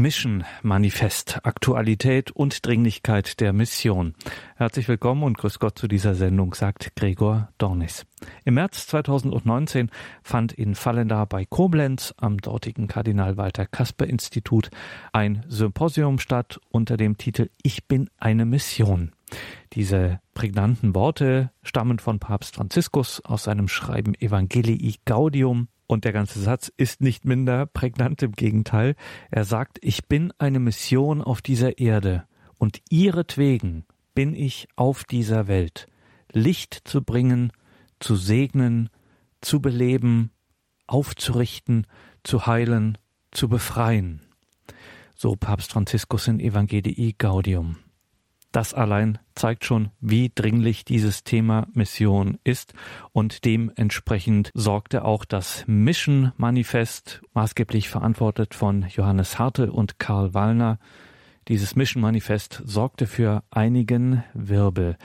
Mission Manifest, Aktualität und Dringlichkeit der Mission. Herzlich willkommen und grüß Gott zu dieser Sendung, sagt Gregor Dornis. Im März 2019 fand in Fallenda bei Koblenz am dortigen Kardinal Walter Kasper Institut ein Symposium statt unter dem Titel Ich bin eine Mission. Diese prägnanten Worte stammen von Papst Franziskus aus seinem Schreiben Evangelii Gaudium und der ganze Satz ist nicht minder prägnant, im Gegenteil. Er sagt, ich bin eine Mission auf dieser Erde und ihretwegen bin ich auf dieser Welt. Licht zu bringen, zu segnen, zu beleben, aufzurichten, zu heilen, zu befreien. So Papst Franziskus in Evangelii Gaudium. Das allein zeigt schon, wie dringlich dieses Thema Mission ist und dementsprechend sorgte auch das Mission Manifest, maßgeblich verantwortet von Johannes Hartl und Karl Wallner. Dieses Mission Manifest sorgte für einigen Wirbel.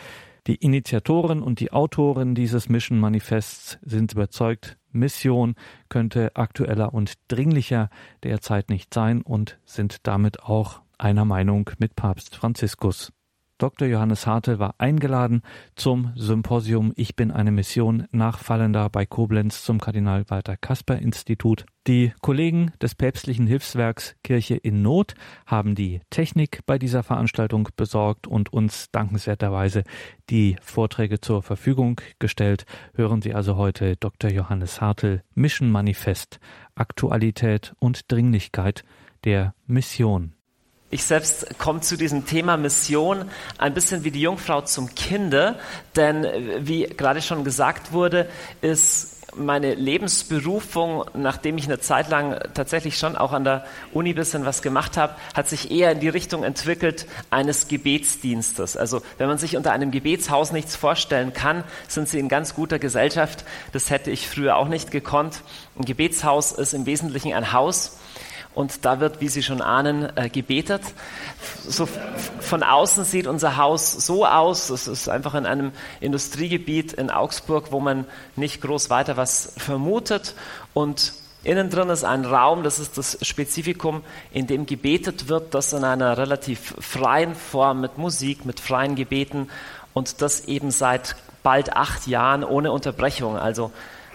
Die Initiatoren und die Autoren dieses Mission Manifests sind überzeugt, Mission könnte aktueller und dringlicher derzeit nicht sein und sind damit auch einer Meinung mit Papst Franziskus. Dr. Johannes Hartel war eingeladen zum Symposium Ich bin eine Mission Nachfallender bei Koblenz zum Kardinal Walter Kasper Institut. Die Kollegen des päpstlichen Hilfswerks Kirche in Not haben die Technik bei dieser Veranstaltung besorgt und uns dankenswerterweise die Vorträge zur Verfügung gestellt. Hören Sie also heute Dr. Johannes Hartel Mission Manifest Aktualität und Dringlichkeit der Mission. Ich selbst komme zu diesem Thema Mission ein bisschen wie die Jungfrau zum Kinde, denn wie gerade schon gesagt wurde, ist meine Lebensberufung, nachdem ich eine Zeit lang tatsächlich schon auch an der Uni bisschen was gemacht habe, hat sich eher in die Richtung entwickelt eines Gebetsdienstes. Also wenn man sich unter einem Gebetshaus nichts vorstellen kann, sind sie in ganz guter Gesellschaft. Das hätte ich früher auch nicht gekonnt. Ein Gebetshaus ist im Wesentlichen ein Haus, und da wird, wie Sie schon ahnen, äh, gebetet. So von außen sieht unser Haus so aus. Es ist einfach in einem Industriegebiet in Augsburg, wo man nicht groß weiter was vermutet. Und innen drin ist ein Raum, das ist das Spezifikum, in dem gebetet wird, das in einer relativ freien Form mit Musik, mit freien Gebeten und das eben seit bald acht Jahren ohne Unterbrechung, also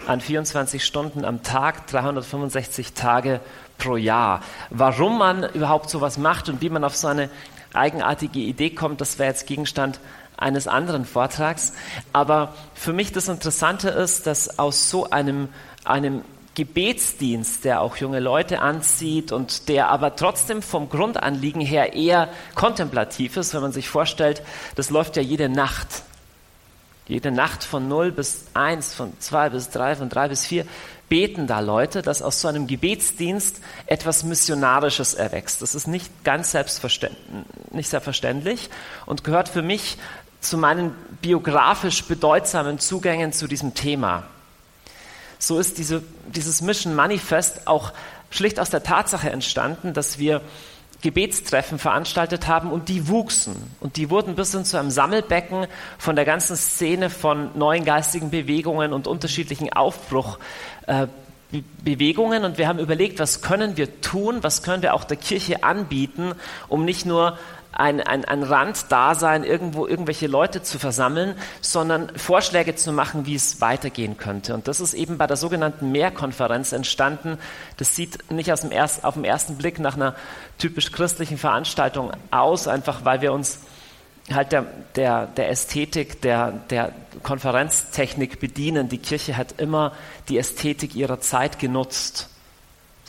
an 24 Stunden am Tag, 365 Tage pro Jahr. Warum man überhaupt sowas macht und wie man auf so eine eigenartige Idee kommt, das wäre jetzt Gegenstand eines anderen Vortrags. Aber für mich das Interessante ist, dass aus so einem, einem Gebetsdienst, der auch junge Leute anzieht und der aber trotzdem vom Grundanliegen her eher kontemplativ ist, wenn man sich vorstellt, das läuft ja jede Nacht. Jede Nacht von 0 bis 1, von 2 bis 3, von 3 bis 4 beten da Leute, dass aus so einem Gebetsdienst etwas Missionarisches erwächst. Das ist nicht ganz selbstverständlich, nicht selbstverständlich und gehört für mich zu meinen biografisch bedeutsamen Zugängen zu diesem Thema. So ist diese, dieses Mission Manifest auch schlicht aus der Tatsache entstanden, dass wir Gebetstreffen veranstaltet haben und die wuchsen. Und die wurden bis hin zu einem Sammelbecken von der ganzen Szene von neuen geistigen Bewegungen und unterschiedlichen Aufbruchbewegungen. Äh, und wir haben überlegt, was können wir tun, was können wir auch der Kirche anbieten, um nicht nur ein, ein, ein Randdasein, irgendwo irgendwelche Leute zu versammeln, sondern Vorschläge zu machen, wie es weitergehen könnte. Und das ist eben bei der sogenannten Mehrkonferenz entstanden. Das sieht nicht aus dem erst, auf den ersten Blick nach einer typisch christlichen Veranstaltung aus, einfach weil wir uns halt der, der, der Ästhetik, der, der Konferenztechnik bedienen. Die Kirche hat immer die Ästhetik ihrer Zeit genutzt.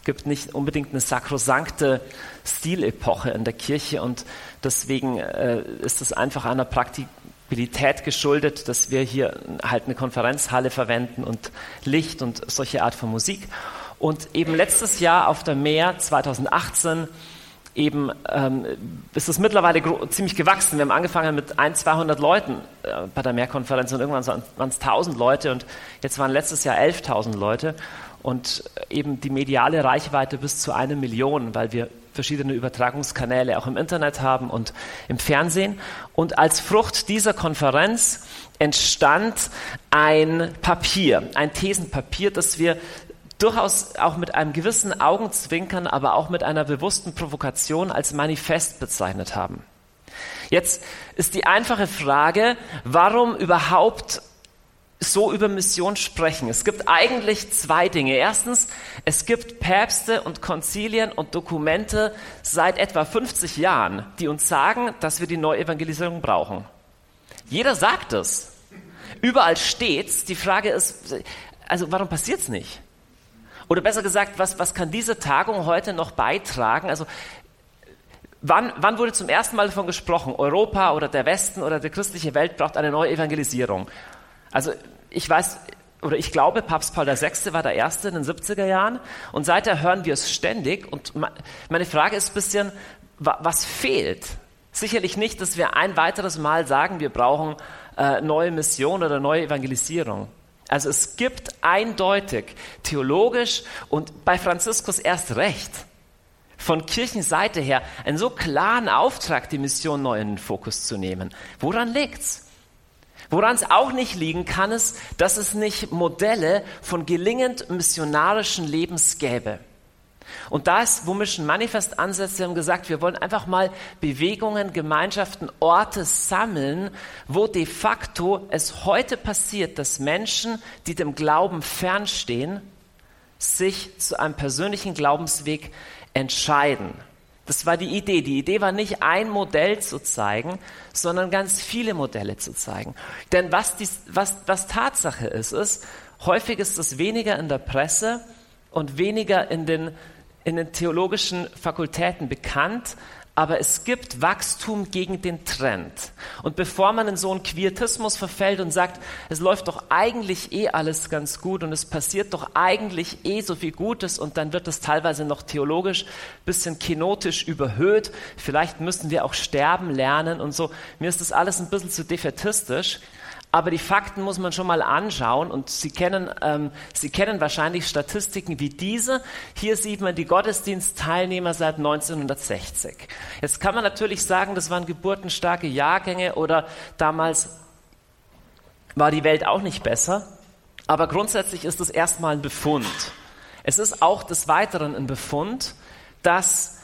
Es gibt nicht unbedingt eine sakrosankte Stilepoche in der Kirche und deswegen äh, ist es einfach einer Praktikabilität geschuldet, dass wir hier halt eine Konferenzhalle verwenden und Licht und solche Art von Musik. Und eben letztes Jahr auf der Meer 2018 eben ähm, ist es mittlerweile ziemlich gewachsen. Wir haben angefangen mit ein, 200 Leuten äh, bei der Mehrkonferenz und irgendwann waren es 1000 Leute und jetzt waren letztes Jahr 11.000 Leute und eben die mediale Reichweite bis zu einer Million, weil wir verschiedene Übertragungskanäle auch im Internet haben und im Fernsehen. Und als Frucht dieser Konferenz entstand ein Papier, ein Thesenpapier, das wir durchaus auch mit einem gewissen Augenzwinkern, aber auch mit einer bewussten Provokation als Manifest bezeichnet haben. Jetzt ist die einfache Frage, warum überhaupt so über Mission sprechen. Es gibt eigentlich zwei Dinge. Erstens, es gibt Päpste und Konzilien und Dokumente seit etwa 50 Jahren, die uns sagen, dass wir die Neuevangelisierung brauchen. Jeder sagt es. Überall steht's. Die Frage ist, also warum passiert's nicht? Oder besser gesagt, was, was kann diese Tagung heute noch beitragen? Also Wann, wann, wurde zum ersten Mal davon gesprochen, Europa oder der Westen oder die christliche Welt braucht eine neue Evangelisierung? Also ich weiß oder ich glaube, Papst Paul VI. war der Erste in den 70er Jahren und seither hören wir es ständig und meine Frage ist ein bisschen, was fehlt? Sicherlich nicht, dass wir ein weiteres Mal sagen, wir brauchen äh, neue Mission oder neue Evangelisierung. Also es gibt eindeutig theologisch und bei Franziskus erst recht von Kirchenseite her einen so klaren Auftrag, die Mission neu in den Fokus zu nehmen. Woran liegt's? Woran es auch nicht liegen kann, ist, dass es nicht Modelle von gelingend missionarischen Lebens gäbe. Und da ist, wo Mission Manifest ansetzt, wir haben gesagt, wir wollen einfach mal Bewegungen, Gemeinschaften, Orte sammeln, wo de facto es heute passiert, dass Menschen, die dem Glauben fernstehen, sich zu einem persönlichen Glaubensweg entscheiden. Das war die Idee. Die Idee war nicht ein Modell zu zeigen, sondern ganz viele Modelle zu zeigen. Denn was, dies, was, was Tatsache ist, ist, häufig ist es weniger in der Presse und weniger in den, in den theologischen Fakultäten bekannt, aber es gibt Wachstum gegen den Trend. Und bevor man in so einen Quietismus verfällt und sagt, es läuft doch eigentlich eh alles ganz gut und es passiert doch eigentlich eh so viel Gutes und dann wird es teilweise noch theologisch bisschen kenotisch überhöht, vielleicht müssen wir auch sterben lernen und so. Mir ist das alles ein bisschen zu defetistisch. Aber die Fakten muss man schon mal anschauen und Sie kennen, ähm, Sie kennen wahrscheinlich Statistiken wie diese. Hier sieht man die Gottesdienstteilnehmer seit 1960. Jetzt kann man natürlich sagen, das waren geburtenstarke Jahrgänge oder damals war die Welt auch nicht besser. Aber grundsätzlich ist es erstmal ein Befund. Es ist auch des Weiteren ein Befund, dass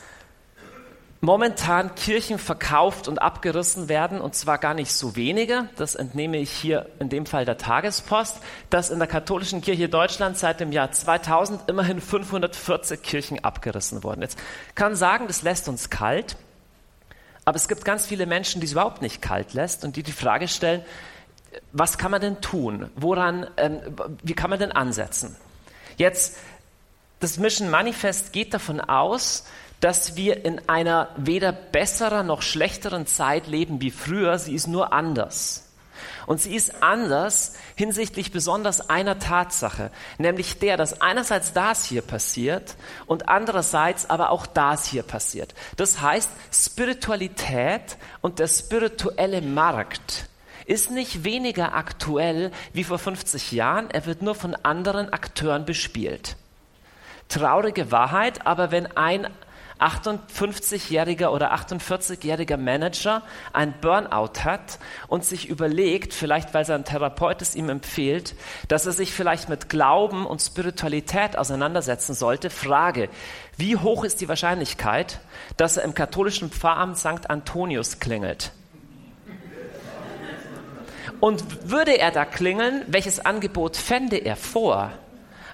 momentan Kirchen verkauft und abgerissen werden, und zwar gar nicht so wenige, das entnehme ich hier in dem Fall der Tagespost, dass in der katholischen Kirche Deutschland seit dem Jahr 2000 immerhin 540 Kirchen abgerissen wurden. Jetzt kann sagen, das lässt uns kalt, aber es gibt ganz viele Menschen, die es überhaupt nicht kalt lässt und die die Frage stellen, was kann man denn tun? Woran, ähm, wie kann man denn ansetzen? Jetzt, das Mission Manifest geht davon aus, dass wir in einer weder besseren noch schlechteren Zeit leben wie früher, sie ist nur anders. Und sie ist anders hinsichtlich besonders einer Tatsache, nämlich der, dass einerseits das hier passiert und andererseits aber auch das hier passiert. Das heißt, Spiritualität und der spirituelle Markt ist nicht weniger aktuell wie vor 50 Jahren, er wird nur von anderen Akteuren bespielt. Traurige Wahrheit, aber wenn ein 58-jähriger oder 48-jähriger Manager ein Burnout hat und sich überlegt, vielleicht weil sein Therapeut es ihm empfiehlt, dass er sich vielleicht mit Glauben und Spiritualität auseinandersetzen sollte, Frage, wie hoch ist die Wahrscheinlichkeit, dass er im katholischen Pfarramt St. Antonius klingelt? Und würde er da klingeln, welches Angebot fände er vor?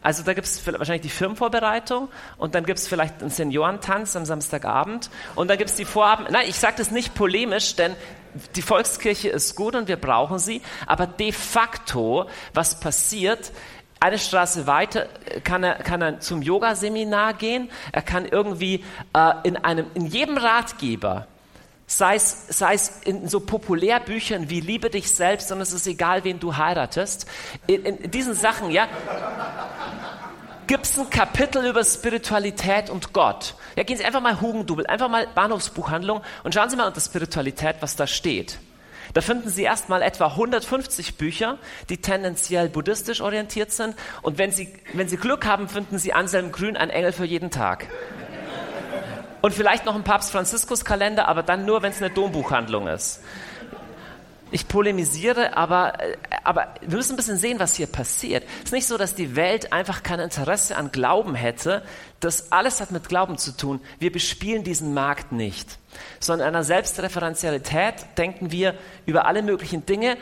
Also da gibt es wahrscheinlich die Firmenvorbereitung und dann gibt es vielleicht einen Seniorentanz am Samstagabend und dann gibt es die Vorabend. Nein, ich sage das nicht polemisch, denn die Volkskirche ist gut und wir brauchen sie, aber de facto, was passiert, eine Straße weiter kann er, kann er zum Yoga-Seminar gehen, er kann irgendwie äh, in, einem, in jedem Ratgeber sei es, sei es in so Populärbüchern wie Liebe dich selbst und es ist egal, wen du heiratest. In, in diesen Sachen, ja, gibt es ein Kapitel über Spiritualität und Gott. Ja, gehen Sie einfach mal Hugendubel, einfach mal Bahnhofsbuchhandlung und schauen Sie mal unter Spiritualität, was da steht. Da finden Sie erstmal etwa 150 Bücher, die tendenziell buddhistisch orientiert sind. Und wenn Sie, wenn Sie Glück haben, finden Sie Anselm Grün, ein Engel für jeden Tag. Und vielleicht noch ein Papst Franziskus Kalender, aber dann nur, wenn es eine Dombuchhandlung ist. ich polemisiere, aber, äh, aber wir müssen ein bisschen sehen, was hier passiert. Es ist nicht so, dass die Welt einfach kein Interesse an Glauben hätte. Das alles hat mit Glauben zu tun. Wir bespielen diesen Markt nicht. Sondern in einer Selbstreferenzialität denken wir über alle möglichen Dinge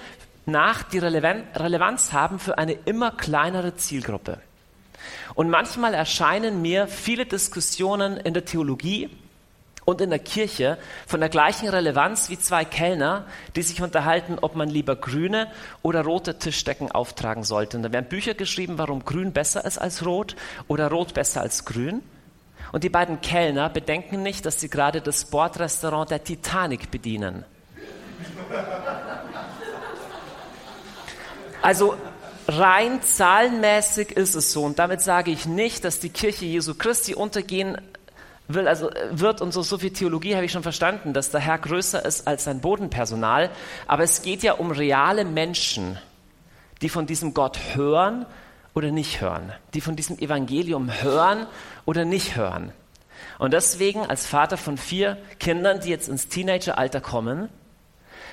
nach, die Relevanz haben für eine immer kleinere Zielgruppe. Und manchmal erscheinen mir viele Diskussionen in der Theologie, und in der Kirche von der gleichen Relevanz wie zwei Kellner, die sich unterhalten, ob man lieber grüne oder rote Tischdecken auftragen sollte. Und da werden Bücher geschrieben, warum grün besser ist als rot oder rot besser als grün. Und die beiden Kellner bedenken nicht, dass sie gerade das Bordrestaurant der Titanic bedienen. Also rein zahlenmäßig ist es so. Und damit sage ich nicht, dass die Kirche Jesu Christi untergehen will, also äh, wird und so, so viel Theologie habe ich schon verstanden, dass der Herr größer ist als sein Bodenpersonal. Aber es geht ja um reale Menschen, die von diesem Gott hören oder nicht hören, die von diesem Evangelium hören oder nicht hören. Und deswegen als Vater von vier Kindern, die jetzt ins Teenageralter kommen,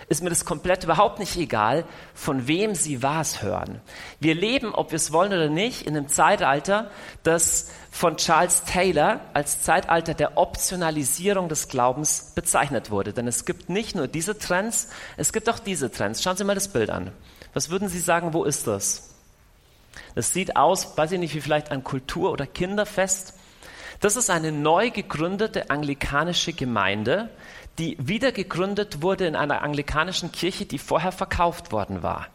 ist mir das komplett überhaupt nicht egal, von wem sie was hören. Wir leben, ob wir es wollen oder nicht, in einem Zeitalter, das von Charles Taylor als Zeitalter der Optionalisierung des Glaubens bezeichnet wurde. Denn es gibt nicht nur diese Trends, es gibt auch diese Trends. Schauen Sie mal das Bild an. Was würden Sie sagen, wo ist das? Das sieht aus, weiß ich nicht, wie vielleicht ein Kultur- oder Kinderfest. Das ist eine neu gegründete anglikanische Gemeinde, die wieder gegründet wurde in einer anglikanischen Kirche, die vorher verkauft worden war.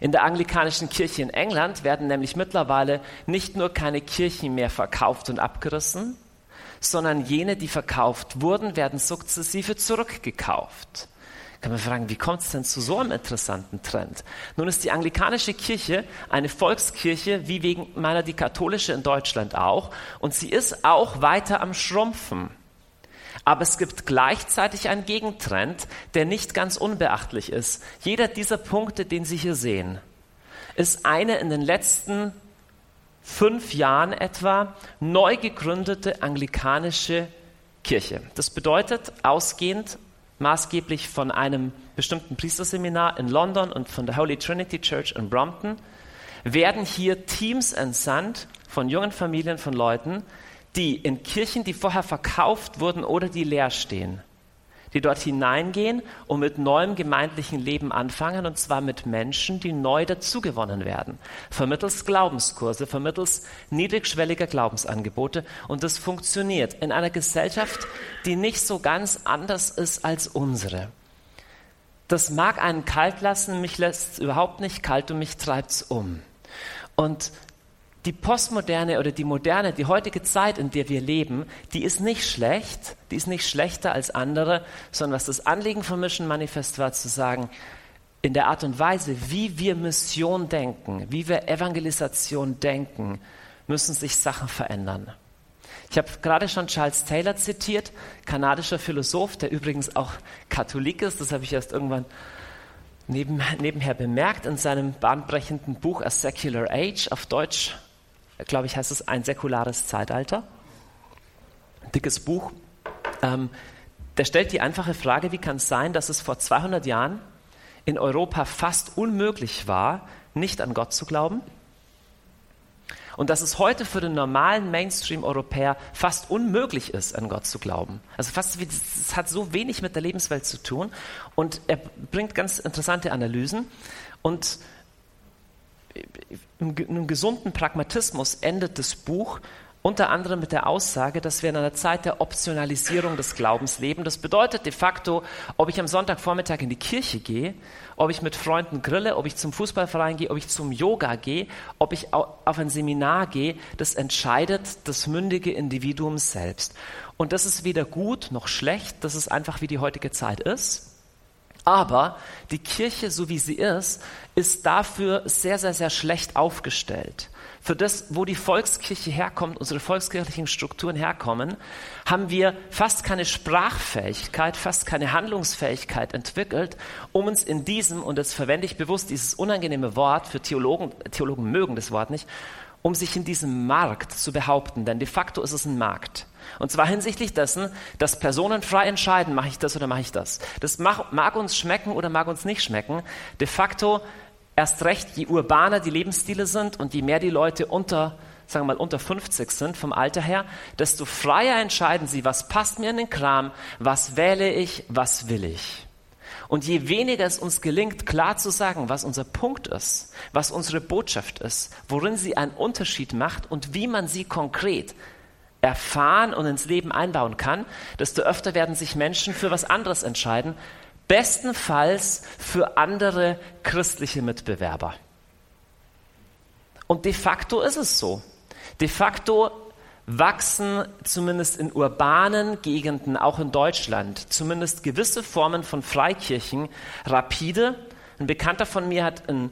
In der anglikanischen Kirche in England werden nämlich mittlerweile nicht nur keine Kirchen mehr verkauft und abgerissen, sondern jene, die verkauft wurden, werden sukzessive zurückgekauft. Kann man fragen, wie kommt es denn zu so einem interessanten Trend? Nun ist die anglikanische Kirche eine Volkskirche, wie wegen meiner die katholische in Deutschland auch, und sie ist auch weiter am Schrumpfen. Aber es gibt gleichzeitig einen Gegentrend, der nicht ganz unbeachtlich ist. Jeder dieser Punkte, den Sie hier sehen, ist eine in den letzten fünf Jahren etwa neu gegründete anglikanische Kirche. Das bedeutet, ausgehend maßgeblich von einem bestimmten Priesterseminar in London und von der Holy Trinity Church in Brompton, werden hier Teams entsandt von jungen Familien, von Leuten, die in Kirchen, die vorher verkauft wurden oder die leer stehen, die dort hineingehen und mit neuem gemeindlichen Leben anfangen, und zwar mit Menschen, die neu dazugewonnen werden, vermittels Glaubenskurse, vermittels niedrigschwelliger Glaubensangebote. Und das funktioniert in einer Gesellschaft, die nicht so ganz anders ist als unsere. Das mag einen kalt lassen, mich lässt es überhaupt nicht kalt und mich treibt es um. Und die Postmoderne oder die moderne, die heutige Zeit, in der wir leben, die ist nicht schlecht, die ist nicht schlechter als andere, sondern was das Anliegen von Mission Manifest war, zu sagen, in der Art und Weise, wie wir Mission denken, wie wir Evangelisation denken, müssen sich Sachen verändern. Ich habe gerade schon Charles Taylor zitiert, kanadischer Philosoph, der übrigens auch Katholik ist, das habe ich erst irgendwann neben, nebenher bemerkt in seinem bahnbrechenden Buch A Secular Age, auf Deutsch glaube ich, heißt es ein säkulares Zeitalter. Dickes Buch. Ähm, der stellt die einfache Frage, wie kann es sein, dass es vor 200 Jahren in Europa fast unmöglich war, nicht an Gott zu glauben? Und dass es heute für den normalen Mainstream-Europäer fast unmöglich ist, an Gott zu glauben. Also fast, es hat so wenig mit der Lebenswelt zu tun. Und er bringt ganz interessante Analysen. Und einem gesunden Pragmatismus endet das Buch unter anderem mit der Aussage, dass wir in einer Zeit der Optionalisierung des Glaubens leben. Das bedeutet de facto, ob ich am Sonntagvormittag in die Kirche gehe, ob ich mit Freunden grille, ob ich zum Fußballverein gehe, ob ich zum Yoga gehe, ob ich auf ein Seminar gehe, das entscheidet das mündige Individuum selbst. Und das ist weder gut noch schlecht, das ist einfach wie die heutige Zeit ist. Aber die Kirche, so wie sie ist, ist dafür sehr, sehr, sehr schlecht aufgestellt. Für das, wo die Volkskirche herkommt, unsere volkskirchlichen Strukturen herkommen, haben wir fast keine Sprachfähigkeit, fast keine Handlungsfähigkeit entwickelt, um uns in diesem, und das verwende ich bewusst, dieses unangenehme Wort für Theologen, Theologen mögen das Wort nicht, um sich in diesem Markt zu behaupten. Denn de facto ist es ein Markt. Und zwar hinsichtlich dessen, dass Personen frei entscheiden, mache ich das oder mache ich das. Das mag, mag uns schmecken oder mag uns nicht schmecken. De facto erst recht, je urbaner die Lebensstile sind und je mehr die Leute unter, sagen wir mal, unter 50 sind vom Alter her, desto freier entscheiden sie, was passt mir in den Kram, was wähle ich, was will ich. Und je weniger es uns gelingt, klar zu sagen, was unser Punkt ist, was unsere Botschaft ist, worin sie einen Unterschied macht und wie man sie konkret erfahren und ins Leben einbauen kann, desto öfter werden sich Menschen für was anderes entscheiden, bestenfalls für andere christliche Mitbewerber. Und de facto ist es so. De facto wachsen zumindest in urbanen Gegenden, auch in Deutschland, zumindest gewisse Formen von Freikirchen rapide. Ein Bekannter von mir hat in,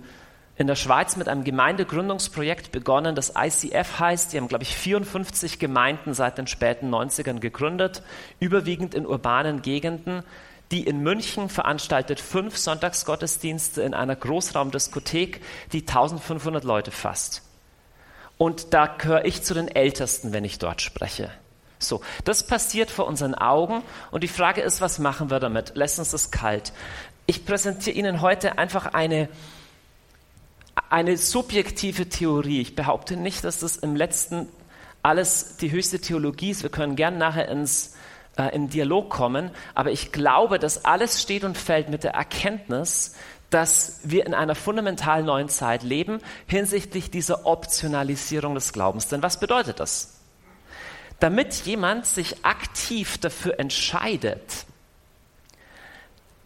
in der Schweiz mit einem Gemeindegründungsprojekt begonnen, das ICF heißt. Die haben, glaube ich, 54 Gemeinden seit den späten 90ern gegründet, überwiegend in urbanen Gegenden. Die in München veranstaltet fünf Sonntagsgottesdienste in einer Großraumdiskothek, die 1500 Leute fasst. Und da gehöre ich zu den Ältesten, wenn ich dort spreche. So, das passiert vor unseren Augen und die Frage ist, was machen wir damit? Lässt uns das kalt? Ich präsentiere Ihnen heute einfach eine, eine subjektive Theorie. Ich behaupte nicht, dass das im letzten alles die höchste Theologie ist. Wir können gern nachher ins, äh, in Dialog kommen, aber ich glaube, dass alles steht und fällt mit der Erkenntnis, dass wir in einer fundamental neuen Zeit leben hinsichtlich dieser Optionalisierung des Glaubens. Denn was bedeutet das? Damit jemand sich aktiv dafür entscheidet,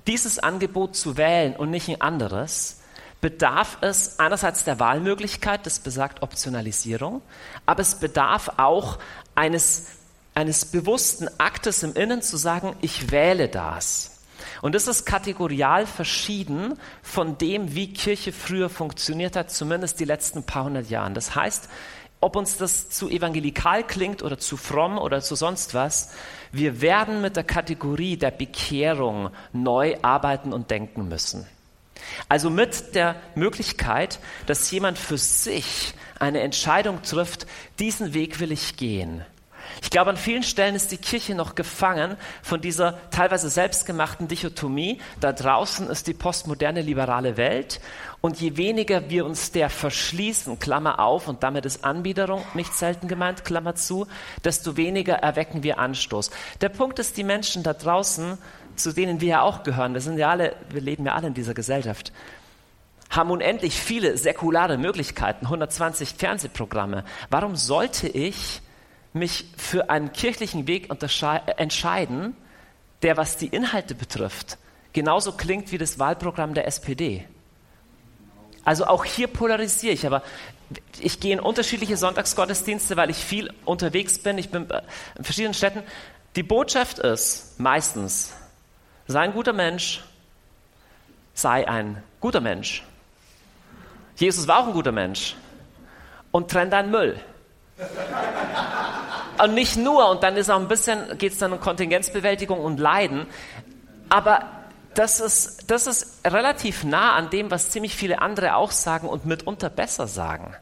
dieses Angebot zu wählen und nicht ein anderes, bedarf es einerseits der Wahlmöglichkeit, das besagt Optionalisierung, aber es bedarf auch eines, eines bewussten Aktes im Innen zu sagen, ich wähle das. Und das ist kategorial verschieden von dem, wie Kirche früher funktioniert hat, zumindest die letzten paar hundert Jahren. Das heißt, ob uns das zu evangelikal klingt oder zu fromm oder zu sonst was, wir werden mit der Kategorie der Bekehrung neu arbeiten und denken müssen. Also mit der Möglichkeit, dass jemand für sich eine Entscheidung trifft, diesen Weg will ich gehen. Ich glaube, an vielen Stellen ist die Kirche noch gefangen von dieser teilweise selbstgemachten Dichotomie. Da draußen ist die postmoderne liberale Welt und je weniger wir uns der verschließen, Klammer auf, und damit ist Anbiederung nicht selten gemeint, Klammer zu, desto weniger erwecken wir Anstoß. Der Punkt ist, die Menschen da draußen, zu denen wir ja auch gehören, wir sind ja alle, wir leben ja alle in dieser Gesellschaft, haben unendlich viele säkulare Möglichkeiten, 120 Fernsehprogramme. Warum sollte ich mich für einen kirchlichen Weg entscheiden, der, was die Inhalte betrifft, genauso klingt wie das Wahlprogramm der SPD. Also auch hier polarisiere ich, aber ich gehe in unterschiedliche Sonntagsgottesdienste, weil ich viel unterwegs bin. Ich bin in verschiedenen Städten. Die Botschaft ist meistens, sei ein guter Mensch, sei ein guter Mensch. Jesus war auch ein guter Mensch. Und trenn deinen Müll. Und nicht nur, und dann ist auch ein bisschen, geht es dann um Kontingenzbewältigung und Leiden, aber das ist, das ist relativ nah an dem, was ziemlich viele andere auch sagen und mitunter besser sagen.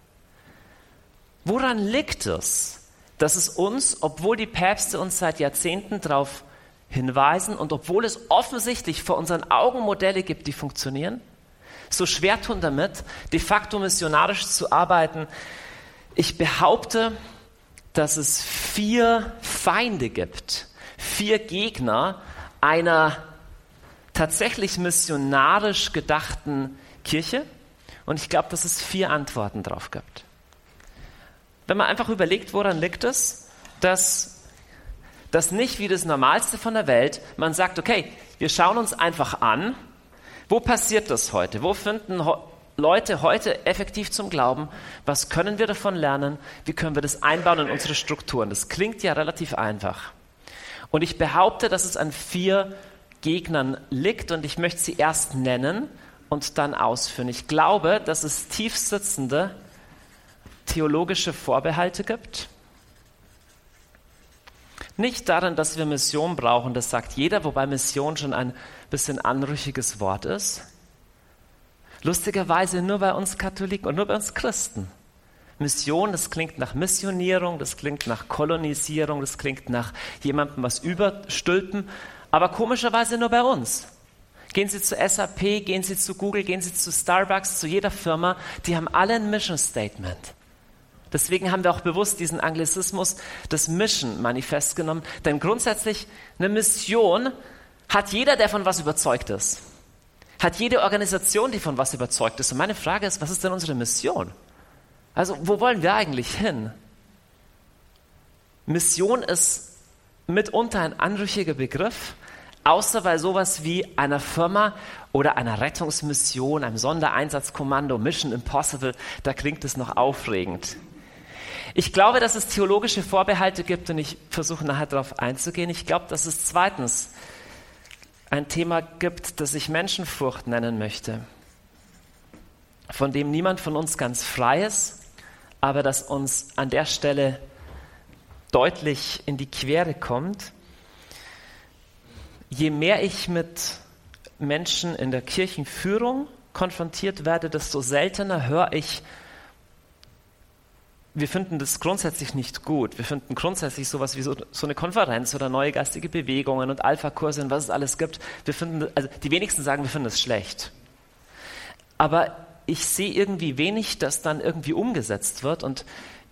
Woran liegt es, dass es uns, obwohl die Päpste uns seit Jahrzehnten darauf hinweisen und obwohl es offensichtlich vor unseren Augen Modelle gibt, die funktionieren, so schwer tun damit, de facto missionarisch zu arbeiten? Ich behaupte, dass es vier Feinde gibt, vier Gegner einer tatsächlich missionarisch gedachten Kirche. Und ich glaube, dass es vier Antworten drauf gibt. Wenn man einfach überlegt, woran liegt es, dass das nicht wie das Normalste von der Welt, man sagt, okay, wir schauen uns einfach an, wo passiert das heute? Wo finden Leute heute effektiv zum Glauben? Was können wir davon lernen? Wie können wir das einbauen in unsere Strukturen? Das klingt ja relativ einfach. Und ich behaupte, dass es an vier Gegnern liegt und ich möchte sie erst nennen und dann ausführen. Ich glaube, dass es tief sitzende theologische Vorbehalte gibt. Nicht darin, dass wir Mission brauchen, das sagt jeder, wobei Mission schon ein bisschen anrüchiges Wort ist. Lustigerweise nur bei uns Katholiken und nur bei uns Christen. Mission, das klingt nach Missionierung, das klingt nach Kolonisierung, das klingt nach jemandem was überstülpen, aber komischerweise nur bei uns. Gehen Sie zu SAP, gehen Sie zu Google, gehen Sie zu Starbucks, zu jeder Firma, die haben alle ein Mission Statement. Deswegen haben wir auch bewusst diesen Anglizismus des Mission Manifest genommen, denn grundsätzlich eine Mission hat jeder, der von was überzeugt ist. Hat jede Organisation, die von was überzeugt ist. Und meine Frage ist, was ist denn unsere Mission? Also, wo wollen wir eigentlich hin? Mission ist mitunter ein anrüchiger Begriff, außer bei sowas wie einer Firma oder einer Rettungsmission, einem Sondereinsatzkommando, Mission Impossible, da klingt es noch aufregend. Ich glaube, dass es theologische Vorbehalte gibt und ich versuche nachher darauf einzugehen. Ich glaube, dass es zweitens ein Thema gibt, das ich Menschenfurcht nennen möchte, von dem niemand von uns ganz frei ist, aber das uns an der Stelle deutlich in die Quere kommt. Je mehr ich mit Menschen in der Kirchenführung konfrontiert werde, desto seltener höre ich, wir finden das grundsätzlich nicht gut. Wir finden grundsätzlich sowas wie so, so eine Konferenz oder neue geistige Bewegungen und Alpha-Kurse und was es alles gibt. Wir finden, also die wenigsten sagen, wir finden es schlecht. Aber ich sehe irgendwie wenig, das dann irgendwie umgesetzt wird. Und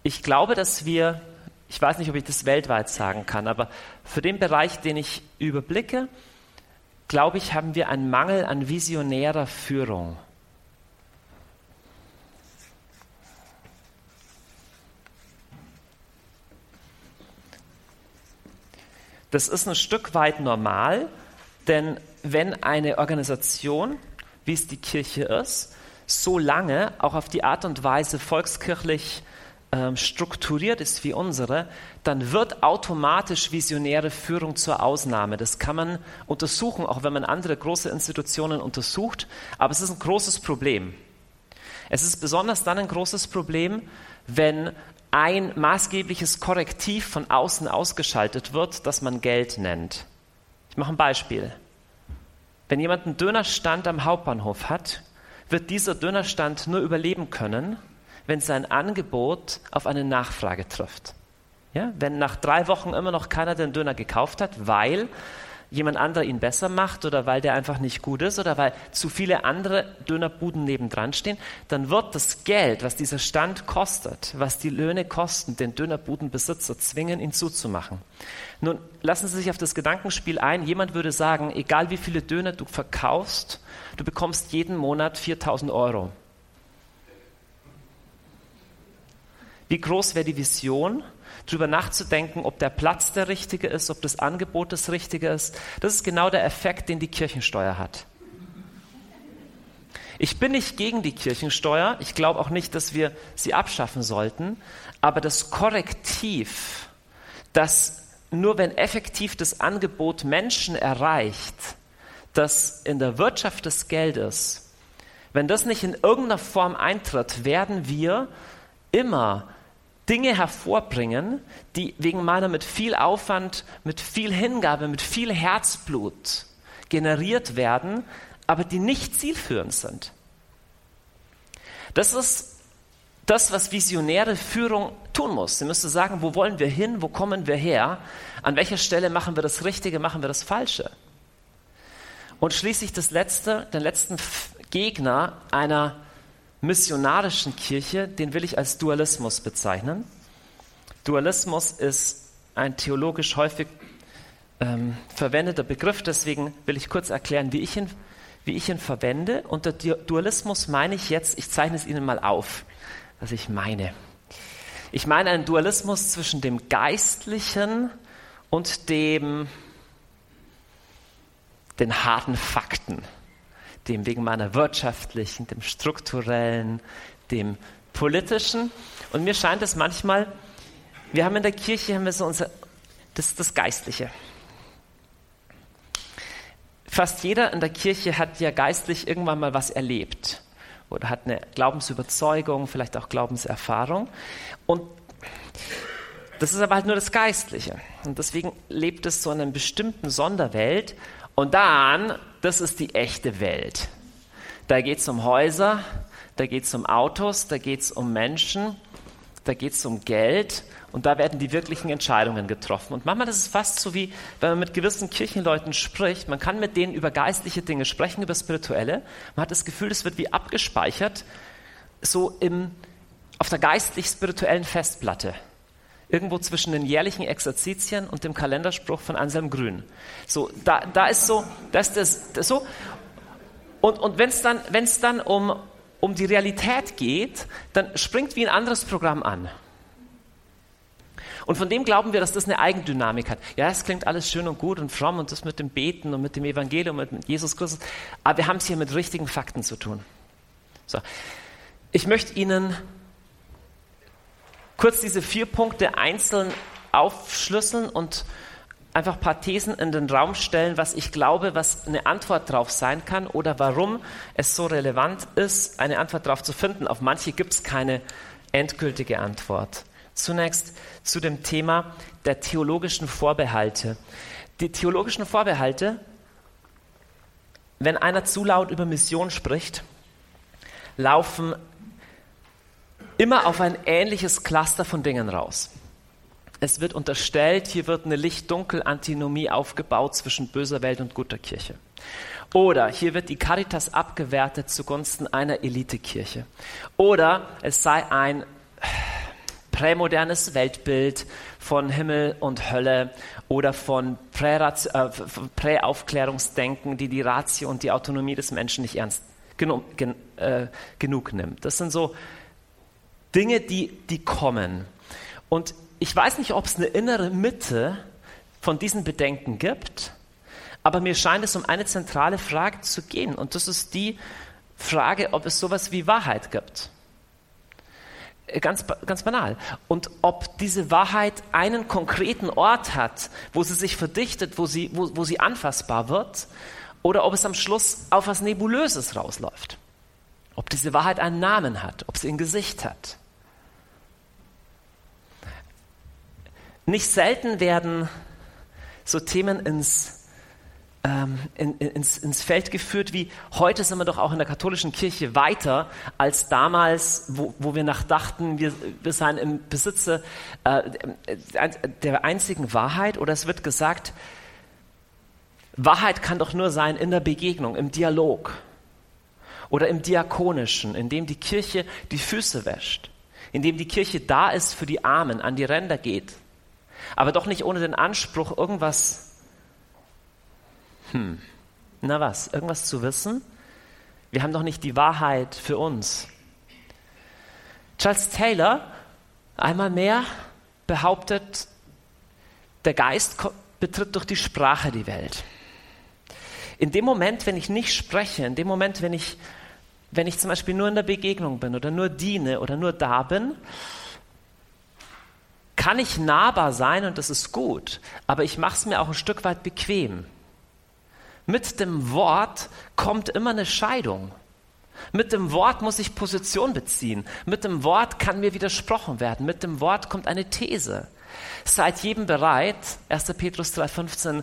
ich glaube, dass wir, ich weiß nicht, ob ich das weltweit sagen kann, aber für den Bereich, den ich überblicke, glaube ich, haben wir einen Mangel an visionärer Führung. Das ist ein Stück weit normal, denn wenn eine Organisation, wie es die Kirche ist, so lange auch auf die Art und Weise volkskirchlich ähm, strukturiert ist wie unsere, dann wird automatisch visionäre Führung zur Ausnahme. Das kann man untersuchen, auch wenn man andere große Institutionen untersucht. Aber es ist ein großes Problem. Es ist besonders dann ein großes Problem, wenn ein maßgebliches Korrektiv von außen ausgeschaltet wird, das man Geld nennt. Ich mache ein Beispiel. Wenn jemand einen Dönerstand am Hauptbahnhof hat, wird dieser Dönerstand nur überleben können, wenn sein Angebot auf eine Nachfrage trifft. Ja? Wenn nach drei Wochen immer noch keiner den Döner gekauft hat, weil jemand anderer ihn besser macht oder weil der einfach nicht gut ist oder weil zu viele andere Dönerbuden nebendran stehen, dann wird das Geld, was dieser Stand kostet, was die Löhne kosten, den Dönerbudenbesitzer zwingen, ihn zuzumachen. Nun lassen Sie sich auf das Gedankenspiel ein. Jemand würde sagen, egal wie viele Döner du verkaufst, du bekommst jeden Monat 4000 Euro. Wie groß wäre die Vision? Darüber nachzudenken, ob der Platz der richtige ist, ob das Angebot das richtige ist. Das ist genau der Effekt, den die Kirchensteuer hat. Ich bin nicht gegen die Kirchensteuer. Ich glaube auch nicht, dass wir sie abschaffen sollten. Aber das Korrektiv, das nur wenn effektiv das Angebot Menschen erreicht, das in der Wirtschaft des Geldes, wenn das nicht in irgendeiner Form eintritt, werden wir immer Dinge hervorbringen, die wegen meiner mit viel Aufwand, mit viel Hingabe, mit viel Herzblut generiert werden, aber die nicht zielführend sind. Das ist das, was visionäre Führung tun muss. Sie müsste sagen, wo wollen wir hin, wo kommen wir her, an welcher Stelle machen wir das Richtige, machen wir das Falsche. Und schließlich das letzte, den letzten Gegner einer missionarischen Kirche, den will ich als Dualismus bezeichnen. Dualismus ist ein theologisch häufig ähm, verwendeter Begriff, deswegen will ich kurz erklären, wie ich ihn, wie ich ihn verwende. Unter Dualismus meine ich jetzt, ich zeichne es Ihnen mal auf, was ich meine. Ich meine einen Dualismus zwischen dem Geistlichen und dem, den harten Fakten dem wegen meiner wirtschaftlichen, dem strukturellen, dem politischen. Und mir scheint es manchmal, wir haben in der Kirche haben wir so unser, das, das Geistliche. Fast jeder in der Kirche hat ja geistlich irgendwann mal was erlebt oder hat eine Glaubensüberzeugung, vielleicht auch Glaubenserfahrung. Und das ist aber halt nur das Geistliche. Und deswegen lebt es so in einer bestimmten Sonderwelt. Und dann das ist die echte Welt. Da geht es um Häuser, da geht es um Autos, da geht es um Menschen da geht es um Geld und da werden die wirklichen Entscheidungen getroffen. Und manchmal ist es fast so wie, wenn man mit gewissen Kirchenleuten spricht, man kann mit denen über geistliche Dinge sprechen, über spirituelle. Man hat das Gefühl, es wird wie abgespeichert, so im, auf der geistlich-spirituellen Festplatte. Irgendwo zwischen den jährlichen Exerzitien und dem Kalenderspruch von Anselm Grün. So, da, da ist so, das, das, das so. Und, und wenn es dann, wenn's dann um, um die Realität geht, dann springt wie ein anderes Programm an. Und von dem glauben wir, dass das eine Eigendynamik hat. Ja, es klingt alles schön und gut und fromm und das mit dem Beten und mit dem Evangelium und mit Jesus Christus, aber wir haben es hier mit richtigen Fakten zu tun. So. Ich möchte Ihnen kurz diese vier Punkte einzeln aufschlüsseln und einfach ein paar Thesen in den Raum stellen, was ich glaube, was eine Antwort darauf sein kann oder warum es so relevant ist, eine Antwort darauf zu finden. Auf manche gibt es keine endgültige Antwort. Zunächst zu dem Thema der theologischen Vorbehalte. Die theologischen Vorbehalte, wenn einer zu laut über Mission spricht, laufen immer auf ein ähnliches Cluster von Dingen raus. Es wird unterstellt, hier wird eine Licht-Dunkel-Antinomie aufgebaut zwischen böser Welt und guter Kirche. Oder hier wird die Caritas abgewertet zugunsten einer Elitekirche. Oder es sei ein prämodernes Weltbild von Himmel und Hölle oder von äh, Präaufklärungsdenken, die die Ratio und die Autonomie des Menschen nicht ernst genug, gen, äh, genug nimmt. Das sind so Dinge, die, die kommen. Und ich weiß nicht, ob es eine innere Mitte von diesen Bedenken gibt, aber mir scheint es um eine zentrale Frage zu gehen. Und das ist die Frage, ob es sowas wie Wahrheit gibt. Äh, ganz, ganz banal. Und ob diese Wahrheit einen konkreten Ort hat, wo sie sich verdichtet, wo sie, wo, wo sie anfassbar wird, oder ob es am Schluss auf was Nebulöses rausläuft. Ob diese Wahrheit einen Namen hat, ob sie ein Gesicht hat. Nicht selten werden so Themen ins, ähm, in, ins, ins Feld geführt, wie heute sind wir doch auch in der katholischen Kirche weiter als damals, wo, wo wir nach dachten, wir, wir seien im Besitze äh, der einzigen Wahrheit. Oder es wird gesagt, Wahrheit kann doch nur sein in der Begegnung, im Dialog oder im Diakonischen, in dem die Kirche die Füße wäscht, in dem die Kirche da ist für die Armen, an die Ränder geht, aber doch nicht ohne den Anspruch, irgendwas, hm, na was, irgendwas zu wissen? Wir haben doch nicht die Wahrheit für uns. Charles Taylor, einmal mehr, behauptet, der Geist betritt durch die Sprache die Welt. In dem Moment, wenn ich nicht spreche, in dem Moment, wenn ich, wenn ich zum Beispiel nur in der Begegnung bin oder nur diene oder nur da bin, kann ich nahbar sein und das ist gut, aber ich mache es mir auch ein Stück weit bequem. Mit dem Wort kommt immer eine Scheidung. Mit dem Wort muss ich Position beziehen. Mit dem Wort kann mir widersprochen werden. Mit dem Wort kommt eine These. Seid jedem bereit, 1. Petrus 3,15,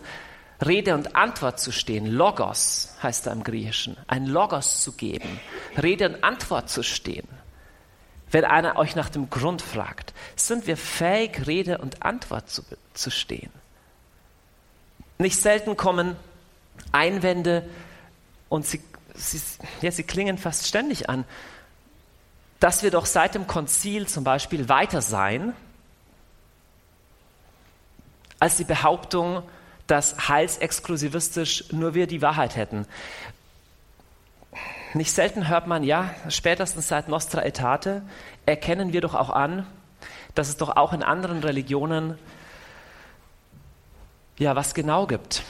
Rede und Antwort zu stehen. Logos heißt da im Griechischen. Ein Logos zu geben. Rede und Antwort zu stehen. Wenn einer euch nach dem Grund fragt, sind wir fähig, Rede und Antwort zu, zu stehen? Nicht selten kommen Einwände und sie, sie, ja, sie klingen fast ständig an, dass wir doch seit dem Konzil zum Beispiel weiter sein als die Behauptung, dass heilsexklusivistisch nur wir die Wahrheit hätten. Nicht selten hört man, ja, spätestens seit Nostra Aetate erkennen wir doch auch an, dass es doch auch in anderen Religionen ja was genau gibt.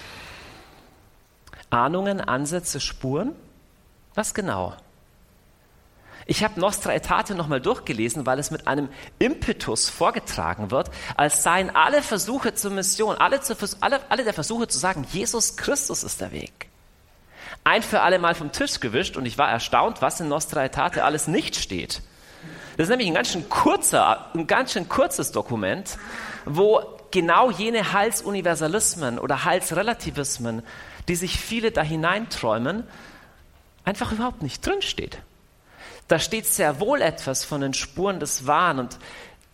Ahnungen, Ansätze, Spuren? Was genau? Ich habe Nostra Aetate nochmal durchgelesen, weil es mit einem Impetus vorgetragen wird, als seien alle Versuche zur Mission, alle, zu, alle, alle der Versuche zu sagen, Jesus Christus ist der Weg ein für alle Mal vom Tisch gewischt und ich war erstaunt, was in Nostra Aetate alles nicht steht. Das ist nämlich ein ganz schön kurzer, ein ganz schön kurzes Dokument, wo genau jene Heilsuniversalismen oder Heilsrelativismen, die sich viele da hineinträumen, einfach überhaupt nicht drinsteht. Da steht sehr wohl etwas von den Spuren des Wahn und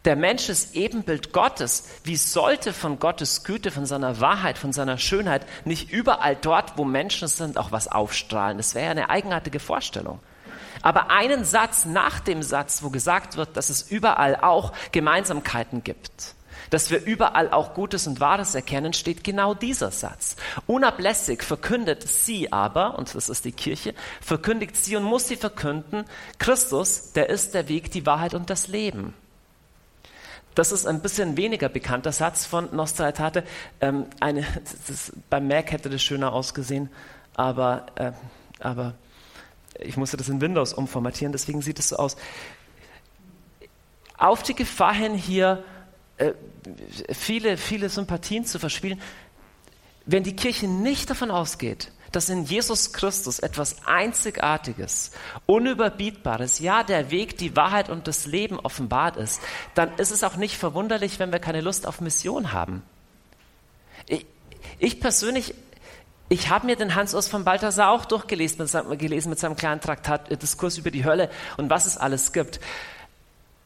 Der Mensch ist Ebenbild Gottes. Wie sollte von Gottes Güte, von seiner Wahrheit, von seiner Schönheit nicht überall dort, wo Menschen sind, auch was aufstrahlen? Das wäre ja eine eigenartige Vorstellung. Aber einen Satz nach dem Satz, wo gesagt wird, dass es überall auch Gemeinsamkeiten gibt, dass wir überall auch Gutes und Wahres erkennen, steht genau dieser Satz. Unablässig verkündet sie aber, und das ist die Kirche, verkündigt sie und muss sie verkünden, Christus, der ist der Weg, die Wahrheit und das Leben. Das ist ein bisschen weniger bekannter Satz von Nostra Ähm, eine, das, beim Mac hätte das schöner ausgesehen, aber, äh, aber ich musste das in Windows umformatieren, deswegen sieht es so aus. Auf die Gefahr hin, hier äh, viele, viele Sympathien zu verspielen, wenn die Kirche nicht davon ausgeht, dass in Jesus Christus etwas Einzigartiges, Unüberbietbares, ja, der Weg, die Wahrheit und das Leben offenbart ist, dann ist es auch nicht verwunderlich, wenn wir keine Lust auf Mission haben. Ich, ich persönlich, ich habe mir den Hans-Urs von Balthasar auch durchgelesen mit, seinem, gelesen mit seinem kleinen Traktat, äh, Diskurs über die Hölle und was es alles gibt.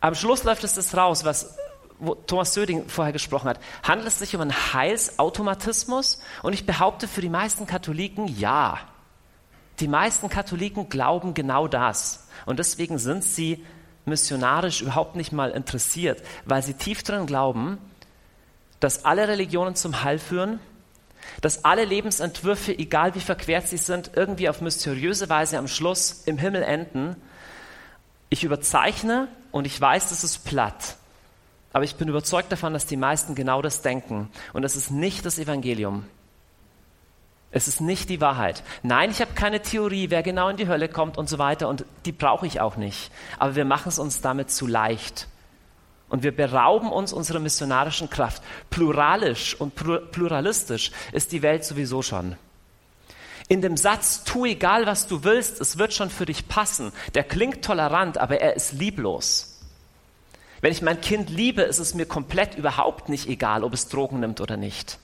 Am Schluss läuft es das raus, was wo Thomas Söding vorher gesprochen hat, handelt es sich um einen Heilsautomatismus? Und ich behaupte für die meisten Katholiken ja. Die meisten Katholiken glauben genau das. Und deswegen sind sie missionarisch überhaupt nicht mal interessiert, weil sie tief drin glauben, dass alle Religionen zum Heil führen, dass alle Lebensentwürfe, egal wie verquert sie sind, irgendwie auf mysteriöse Weise am Schluss im Himmel enden. Ich überzeichne und ich weiß, das ist platt. Aber ich bin überzeugt davon, dass die meisten genau das denken. Und es ist nicht das Evangelium. Es ist nicht die Wahrheit. Nein, ich habe keine Theorie, wer genau in die Hölle kommt und so weiter. Und die brauche ich auch nicht. Aber wir machen es uns damit zu leicht. Und wir berauben uns unserer missionarischen Kraft. Pluralisch und pluralistisch ist die Welt sowieso schon. In dem Satz, tu egal, was du willst, es wird schon für dich passen, der klingt tolerant, aber er ist lieblos. Wenn ich mein Kind liebe, ist es mir komplett überhaupt nicht egal, ob es Drogen nimmt oder nicht.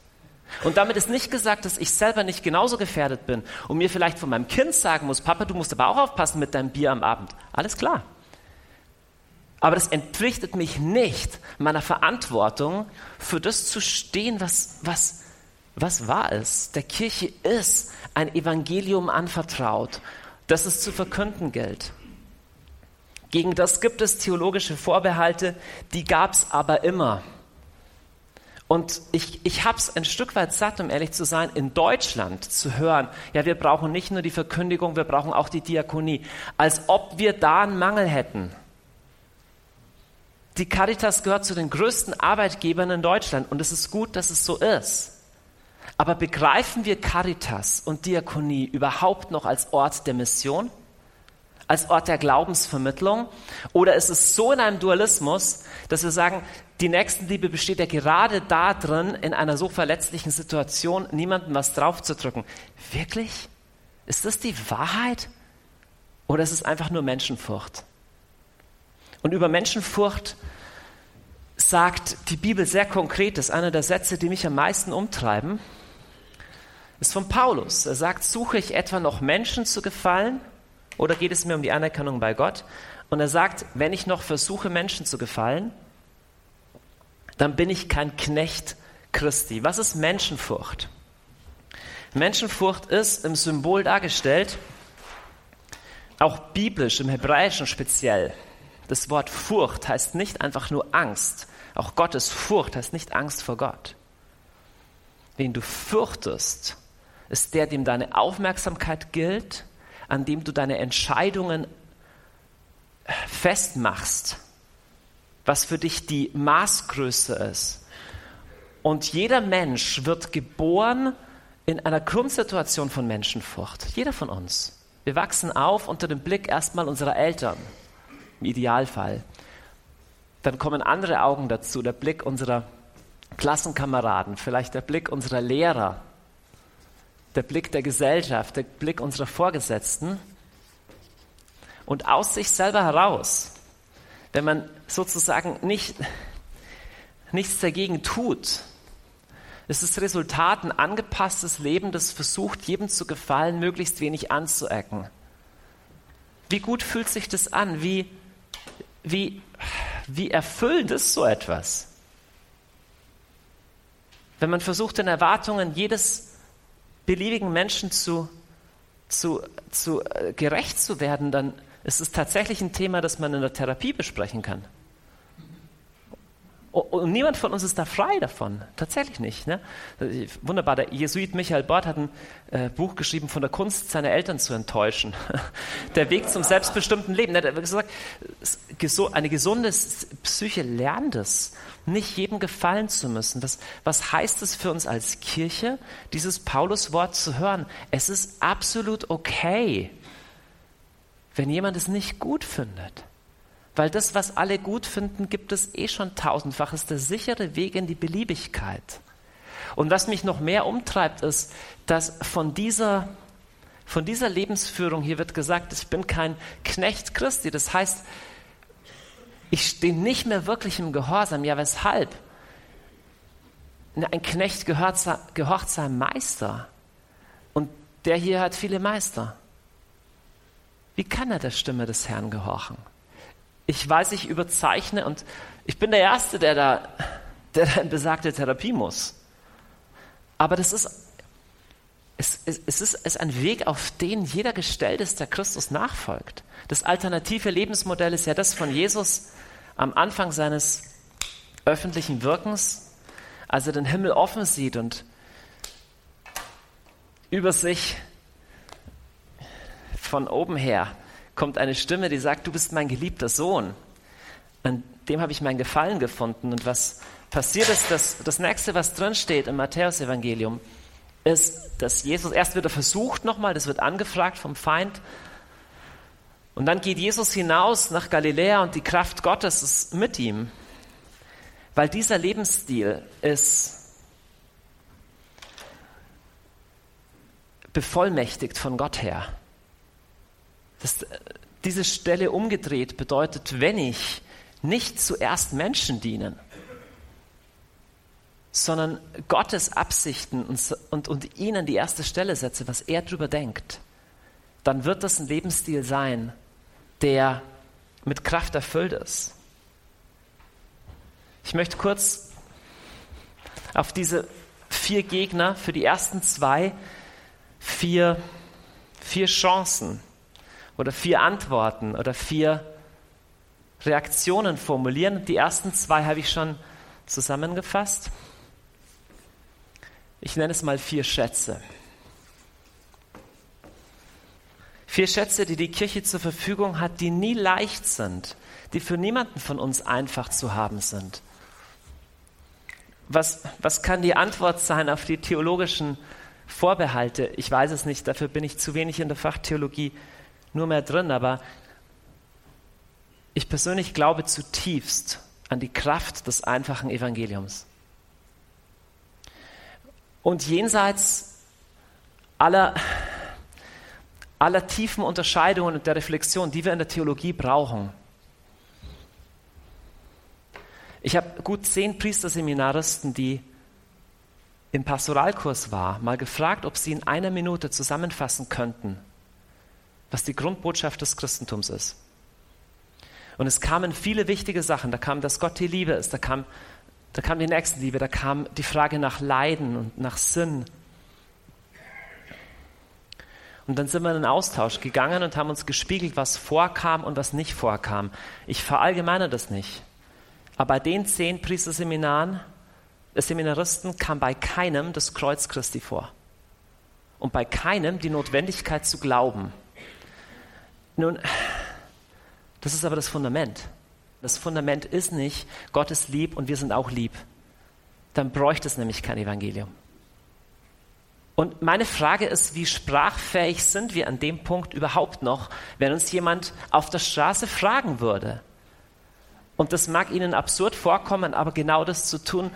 Und damit ist nicht gesagt, dass ich selber nicht genauso gefährdet bin und mir vielleicht von meinem Kind sagen muss, Papa, du musst aber auch aufpassen mit deinem Bier am Abend. Alles klar. Aber das entpflichtet mich nicht meiner Verantwortung, für das zu stehen, was, was, was wahr ist. Der Kirche ist ein Evangelium anvertraut, das es zu verkünden gilt. Gegen das gibt es theologische Vorbehalte, die gab es aber immer. Und ich, ich habe es ein Stück weit satt, um ehrlich zu sein, in Deutschland zu hören, ja, wir brauchen nicht nur die Verkündigung, wir brauchen auch die Diakonie, als ob wir da einen Mangel hätten. Die Caritas gehört zu den größten Arbeitgebern in Deutschland und es ist gut, dass es so ist. Aber begreifen wir Caritas und Diakonie überhaupt noch als Ort der Mission? Als Ort der Glaubensvermittlung? Oder ist es so in einem Dualismus, dass wir sagen, die Nächstenliebe besteht ja gerade darin, in einer so verletzlichen Situation niemandem was draufzudrücken? Wirklich? Ist das die Wahrheit? Oder ist es einfach nur Menschenfurcht? Und über Menschenfurcht sagt die Bibel sehr konkret, das ist einer der Sätze, die mich am meisten umtreiben, ist von Paulus. Er sagt, suche ich etwa noch Menschen zu gefallen oder geht es mir um die Anerkennung bei Gott? Und er sagt, wenn ich noch versuche, Menschen zu gefallen, dann bin ich kein Knecht Christi. Was ist Menschenfurcht? Menschenfurcht ist im Symbol dargestellt, auch biblisch, im Hebräischen speziell. Das Wort Furcht heißt nicht einfach nur Angst. Auch Gottes Furcht heißt nicht Angst vor Gott. Wen du fürchtest, ist der, dem deine Aufmerksamkeit gilt an dem du deine Entscheidungen festmachst, was für dich die Maßgröße ist. Und jeder Mensch wird geboren in einer Grundsituation von Menschenfurcht. Jeder von uns. Wir wachsen auf unter dem Blick erstmal unserer Eltern, im Idealfall. Dann kommen andere Augen dazu, der Blick unserer Klassenkameraden, vielleicht der Blick unserer Lehrer, der Blick der Gesellschaft, der Blick unserer Vorgesetzten. Und aus sich selber heraus, wenn man sozusagen nicht, nichts dagegen tut, ist das Resultat ein angepasstes Leben, das versucht, jedem zu gefallen, möglichst wenig anzuecken. Wie gut fühlt sich das an? Wie, wie, wie erfüllend ist so etwas? Wenn man versucht, den Erwartungen jedes beliebigen Menschen zu, zu, zu äh, gerecht zu werden, dann ist es tatsächlich ein Thema, das man in der Therapie besprechen kann. Und niemand von uns ist da frei davon. Tatsächlich nicht. Ne? Wunderbar. Der Jesuit Michael Bort hat ein äh, Buch geschrieben von der Kunst, seine Eltern zu enttäuschen. der Weg zum selbstbestimmten Leben. Er hat gesagt, eine gesunde Psyche lernt es, nicht jedem gefallen zu müssen. Das, was heißt es für uns als Kirche, dieses Pauluswort zu hören? Es ist absolut okay, wenn jemand es nicht gut findet. Weil das, was alle gut finden, gibt es eh schon tausendfach. Ist der sichere Weg in die Beliebigkeit. Und was mich noch mehr umtreibt, ist, dass von dieser, von dieser Lebensführung, hier wird gesagt, ich bin kein Knecht Christi. Das heißt, ich stehe nicht mehr wirklich im Gehorsam. Ja, weshalb? Ein Knecht gehört, gehorcht seinem Meister. Und der hier hat viele Meister. Wie kann er der Stimme des Herrn gehorchen? Ich weiß, ich überzeichne und ich bin der Erste, der da, der da in besagte Therapie muss. Aber das ist, es, es, es, ist, ist ein Weg, auf den jeder gestellt ist, der Christus nachfolgt. Das alternative Lebensmodell ist ja das von Jesus am Anfang seines öffentlichen Wirkens, als er den Himmel offen sieht und über sich von oben her kommt eine Stimme, die sagt, du bist mein geliebter Sohn. An dem habe ich mein Gefallen gefunden. Und was passiert ist, dass das nächste, was drin steht im Matthäusevangelium, ist, dass Jesus, erst wird er versucht nochmal, das wird angefragt vom Feind. Und dann geht Jesus hinaus nach Galiläa und die Kraft Gottes ist mit ihm. Weil dieser Lebensstil ist bevollmächtigt von Gott her. Das, diese Stelle umgedreht bedeutet, wenn ich nicht zuerst Menschen dienen, sondern Gottes Absichten und, und, und ihn an die erste Stelle setze, was er darüber denkt, dann wird das ein Lebensstil sein, der mit Kraft erfüllt ist. Ich möchte kurz auf diese vier Gegner für die ersten zwei vier, vier Chancen oder vier Antworten oder vier Reaktionen formulieren. Die ersten zwei habe ich schon zusammengefasst. Ich nenne es mal vier Schätze. Vier Schätze, die die Kirche zur Verfügung hat, die nie leicht sind, die für niemanden von uns einfach zu haben sind. Was, was kann die Antwort sein auf die theologischen Vorbehalte? Ich weiß es nicht, dafür bin ich zu wenig in der Fachtheologie nur mehr drin, aber ich persönlich glaube zutiefst an die Kraft des einfachen Evangeliums. Und jenseits aller, aller tiefen Unterscheidungen und der Reflexion, die wir in der Theologie brauchen, ich habe gut zehn Priesterseminaristen, die im Pastoralkurs waren, mal gefragt, ob sie in einer Minute zusammenfassen könnten, was die Grundbotschaft des Christentums ist. Und es kamen viele wichtige Sachen. Da kam, dass Gott die Liebe ist, da kam, da kam die Nächstenliebe, da kam die Frage nach Leiden und nach Sinn. Und dann sind wir in den Austausch gegangen und haben uns gespiegelt, was vorkam und was nicht vorkam. Ich verallgemeine das nicht. Aber bei den zehn Priesterseminaren, äh, Seminaristen kam bei keinem das Kreuz Christi vor. Und bei keinem die Notwendigkeit zu glauben. Nun, das ist aber das Fundament. Das Fundament ist nicht, Gott ist lieb und wir sind auch lieb. Dann bräuchte es nämlich kein Evangelium. Und meine Frage ist, wie sprachfähig sind wir an dem Punkt überhaupt noch, wenn uns jemand auf der Straße fragen würde? Und das mag Ihnen absurd vorkommen, aber genau das zu tun,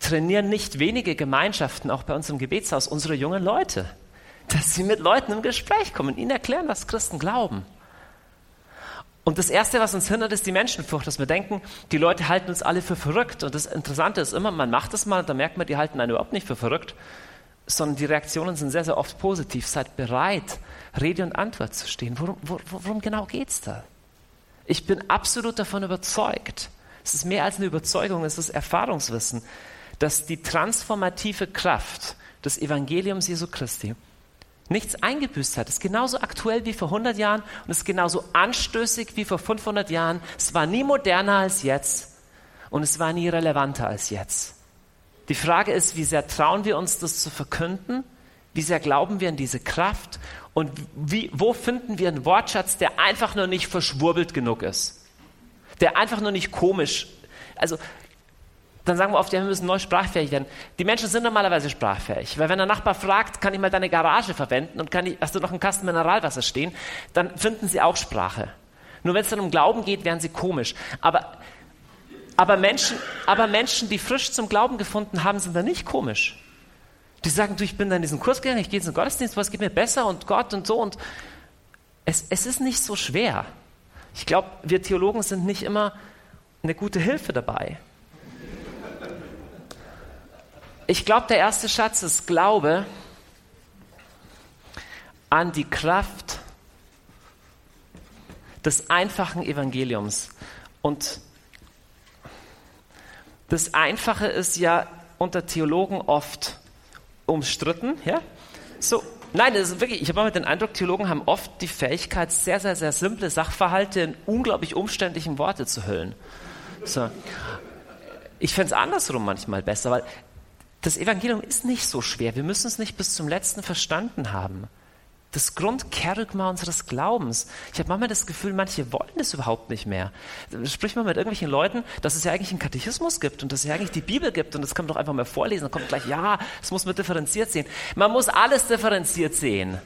trainieren nicht wenige Gemeinschaften, auch bei uns im Gebetshaus, unsere jungen Leute dass sie mit Leuten im Gespräch kommen, ihnen erklären, was Christen glauben. Und das Erste, was uns hindert, ist die Menschenfurcht, dass wir denken, die Leute halten uns alle für verrückt. Und das Interessante ist immer, man macht es mal, da merkt man, die halten einen überhaupt nicht für verrückt, sondern die Reaktionen sind sehr, sehr oft positiv. Seid bereit, Rede und Antwort zu stehen. Worum, worum genau geht es da? Ich bin absolut davon überzeugt. Es ist mehr als eine Überzeugung, es ist Erfahrungswissen, dass die transformative Kraft des Evangeliums Jesu Christi nichts eingebüßt hat. Es ist genauso aktuell wie vor 100 Jahren und ist genauso anstößig wie vor 500 Jahren. Es war nie moderner als jetzt und es war nie relevanter als jetzt. Die Frage ist, wie sehr trauen wir uns, das zu verkünden? Wie sehr glauben wir an diese Kraft? Und wie, wo finden wir einen Wortschatz, der einfach nur nicht verschwurbelt genug ist? Der einfach nur nicht komisch. Also, dann sagen wir oft, ja, wir müssen neu sprachfähig werden. Die Menschen sind normalerweise sprachfähig. Weil wenn der Nachbar fragt, kann ich mal deine Garage verwenden und kann ich, hast du noch einen Kasten Mineralwasser stehen, dann finden sie auch Sprache. Nur wenn es dann um Glauben geht, werden sie komisch. Aber aber Menschen, aber Menschen, die frisch zum Glauben gefunden haben, sind da nicht komisch. Die sagen, du, ich bin da in diesen Kurs gegangen, ich gehe in den Gottesdienst, was geht mir besser und Gott und so. Und es, es ist nicht so schwer. Ich glaube, wir Theologen sind nicht immer eine gute Hilfe dabei. Ich glaube, der erste Schatz ist Glaube an die Kraft des einfachen Evangeliums. Und das Einfache ist ja unter Theologen oft umstritten. Ja? So, nein, das ist wirklich, ich habe immer den Eindruck, Theologen haben oft die Fähigkeit, sehr, sehr, sehr simple Sachverhalte in unglaublich umständlichen Worte zu hüllen. So. Ich fände es andersrum manchmal besser, weil das Evangelium ist nicht so schwer. Wir müssen es nicht bis zum letzten verstanden haben das Grundkerygma unseres Glaubens. Ich habe manchmal das Gefühl, manche wollen das überhaupt nicht mehr. Sprich mal mit irgendwelchen Leuten, dass es ja eigentlich einen Katechismus gibt und dass es ja eigentlich die Bibel gibt und das kann man doch einfach mal vorlesen. Dann kommt gleich, ja, das muss man differenziert sehen. Man muss alles differenziert sehen.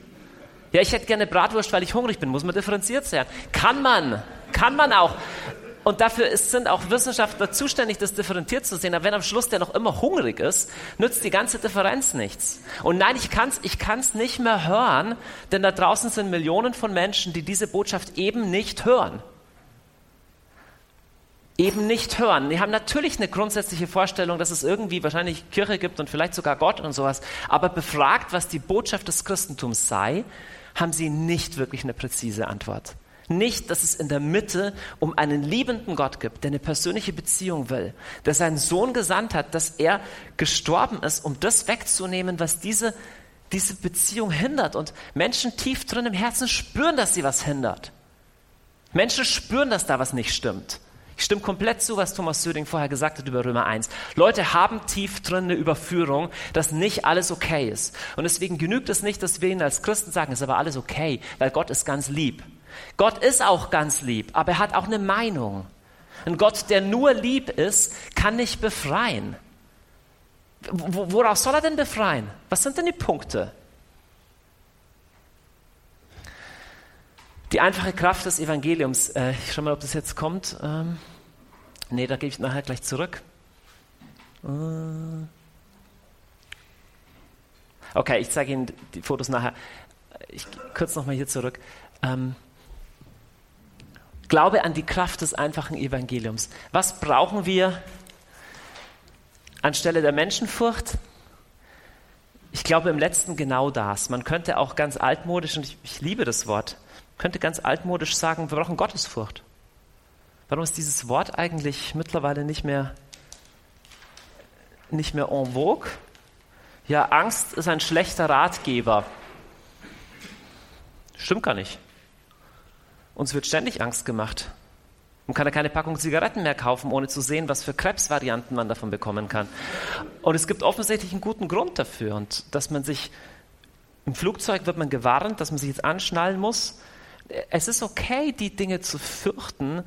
Ja, ich hätte gerne Bratwurst, weil ich hungrig bin. Muss man differenziert sehen. Kann man. Kann man auch. Und dafür ist, sind auch Wissenschaftler zuständig, das differenziert zu sehen. Aber wenn am Schluss der noch immer hungrig ist, nützt die ganze Differenz nichts. Und nein, ich kann es ich kann's nicht mehr hören, denn da draußen sind Millionen von Menschen, die diese Botschaft eben nicht hören. Eben nicht hören. Die haben natürlich eine grundsätzliche Vorstellung, dass es irgendwie wahrscheinlich Kirche gibt und vielleicht sogar Gott und sowas. Aber befragt, was die Botschaft des Christentums sei, haben sie nicht wirklich eine präzise Antwort nicht, dass es in der Mitte um einen liebenden Gott gibt, der eine persönliche Beziehung will, der seinen Sohn gesandt hat, dass er gestorben ist, um das wegzunehmen, was diese, diese Beziehung hindert. Und Menschen tief drin im Herzen spüren, dass sie was hindert. Menschen spüren, dass da was nicht stimmt. Ich stimme komplett zu, was Thomas Söding vorher gesagt hat über Römer 1. Leute haben tief drin eine Überführung, dass nicht alles okay ist. Und deswegen genügt es nicht, dass wir ihnen als Christen sagen, es ist aber alles okay, weil Gott ist ganz lieb. Gott ist auch ganz lieb, aber er hat auch eine Meinung. Ein Gott, der nur lieb ist, kann nicht befreien. Woraus soll er denn befreien? Was sind denn die Punkte? Die einfache Kraft des Evangeliums. Äh, ich schau mal, ob das jetzt kommt. Ähm, nee, da gebe ich nachher gleich zurück. Äh. Okay, ich zeige Ihnen die Fotos nachher. Ich kurz nochmal hier zurück. Ähm, Glaube an die Kraft des einfachen Evangeliums. Was brauchen wir anstelle der Menschenfurcht? Ich glaube im letzten genau das. Man könnte auch ganz altmodisch, und ich, ich liebe das Wort, könnte ganz altmodisch sagen, wir brauchen Gottesfurcht. Warum ist dieses Wort eigentlich mittlerweile nicht mehr, nicht mehr en vogue? Ja, Angst ist ein schlechter Ratgeber. Stimmt gar nicht. Uns wird ständig Angst gemacht. Man kann ja keine Packung Zigaretten mehr kaufen, ohne zu sehen, was für Krebsvarianten man davon bekommen kann. Und es gibt offensichtlich einen guten Grund dafür. Und dass man sich im Flugzeug wird man gewarnt, dass man sich jetzt anschnallen muss. Es ist okay, die Dinge zu fürchten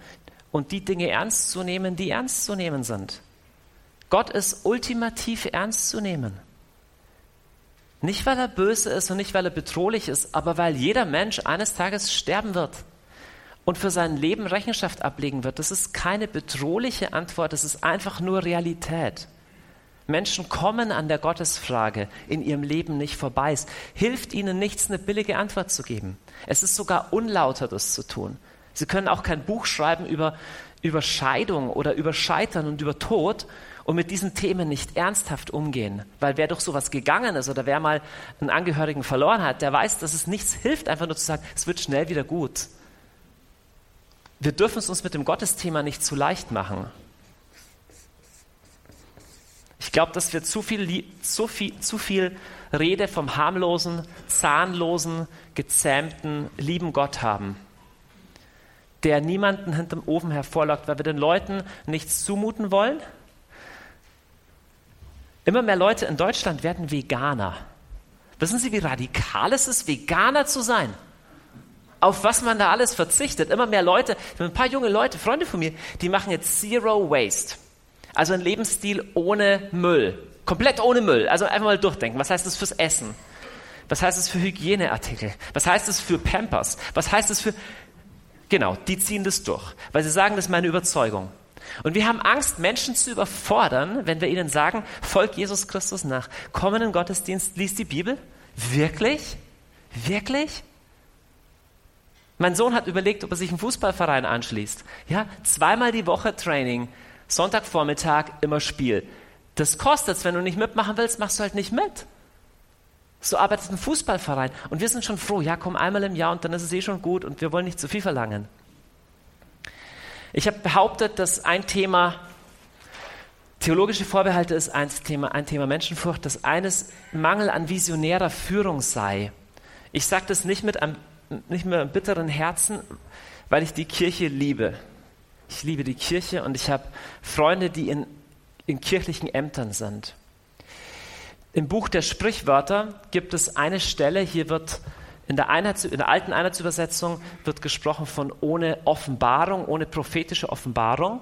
und die Dinge ernst zu nehmen, die ernst zu nehmen sind. Gott ist ultimativ ernst zu nehmen. Nicht, weil er böse ist und nicht, weil er bedrohlich ist, aber weil jeder Mensch eines Tages sterben wird und für sein Leben Rechenschaft ablegen wird. Das ist keine bedrohliche Antwort, das ist einfach nur Realität. Menschen kommen an der Gottesfrage in ihrem Leben nicht vorbei. Es hilft ihnen nichts, eine billige Antwort zu geben. Es ist sogar unlauter, das zu tun. Sie können auch kein Buch schreiben über, über Scheidung oder über Scheitern und über Tod und mit diesen Themen nicht ernsthaft umgehen. Weil wer durch sowas gegangen ist oder wer mal einen Angehörigen verloren hat, der weiß, dass es nichts hilft, einfach nur zu sagen, es wird schnell wieder gut wir dürfen es uns mit dem Gottesthema nicht zu leicht machen. Ich glaube, dass wir zu viel, zu, viel, zu viel Rede vom harmlosen, zahnlosen, gezähmten, lieben Gott haben, der niemanden hinterm Ofen hervorlockt, weil wir den Leuten nichts zumuten wollen. Immer mehr Leute in Deutschland werden Veganer. Wissen Sie, wie radikal es ist, Veganer zu sein? Auf was man da alles verzichtet. Immer mehr Leute, ein paar junge Leute, Freunde von mir, die machen jetzt Zero Waste. Also ein Lebensstil ohne Müll. Komplett ohne Müll. Also einfach mal durchdenken. Was heißt das fürs Essen? Was heißt das für Hygieneartikel? Was heißt das für Pampers? Was heißt das für... Genau, die ziehen das durch. Weil sie sagen, das ist meine Überzeugung. Und wir haben Angst, Menschen zu überfordern, wenn wir ihnen sagen, folg Jesus Christus nach. Komm in den Gottesdienst, lies die Bibel. Wirklich? Wirklich? Mein Sohn hat überlegt, ob er sich einen Fußballverein anschließt. Ja, zweimal die Woche Training, Sonntagvormittag immer Spiel. Das kostet wenn du nicht mitmachen willst, machst du halt nicht mit. So arbeitet ein Fußballverein. Und wir sind schon froh, ja, komm einmal im Jahr und dann ist es eh schon gut und wir wollen nicht zu viel verlangen. Ich habe behauptet, dass ein Thema, theologische Vorbehalte ist ein Thema, ein Thema Menschenfurcht, dass eines Mangel an visionärer Führung sei. Ich sage das nicht mit einem, nicht mit einem bitteren Herzen, weil ich die Kirche liebe. Ich liebe die Kirche und ich habe Freunde, die in, in kirchlichen Ämtern sind. Im Buch der Sprichwörter gibt es eine Stelle, hier wird in der, Einheits-, in der alten Einheitsübersetzung wird gesprochen von ohne Offenbarung, ohne prophetische Offenbarung.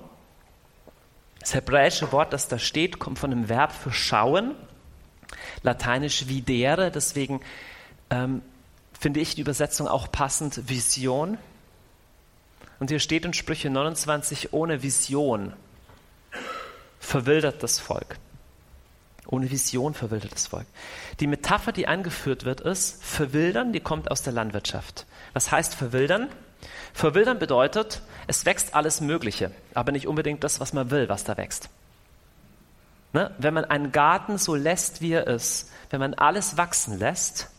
Das hebräische Wort, das da steht, kommt von dem Verb für schauen, lateinisch videre, deswegen ähm, finde ich die Übersetzung auch passend, Vision. Und hier steht in Sprüche 29, ohne Vision verwildert das Volk. Ohne Vision verwildert das Volk. Die Metapher, die eingeführt wird, ist verwildern, die kommt aus der Landwirtschaft. Was heißt verwildern? Verwildern bedeutet, es wächst alles Mögliche, aber nicht unbedingt das, was man will, was da wächst. Ne? Wenn man einen Garten so lässt, wie er ist, wenn man alles wachsen lässt,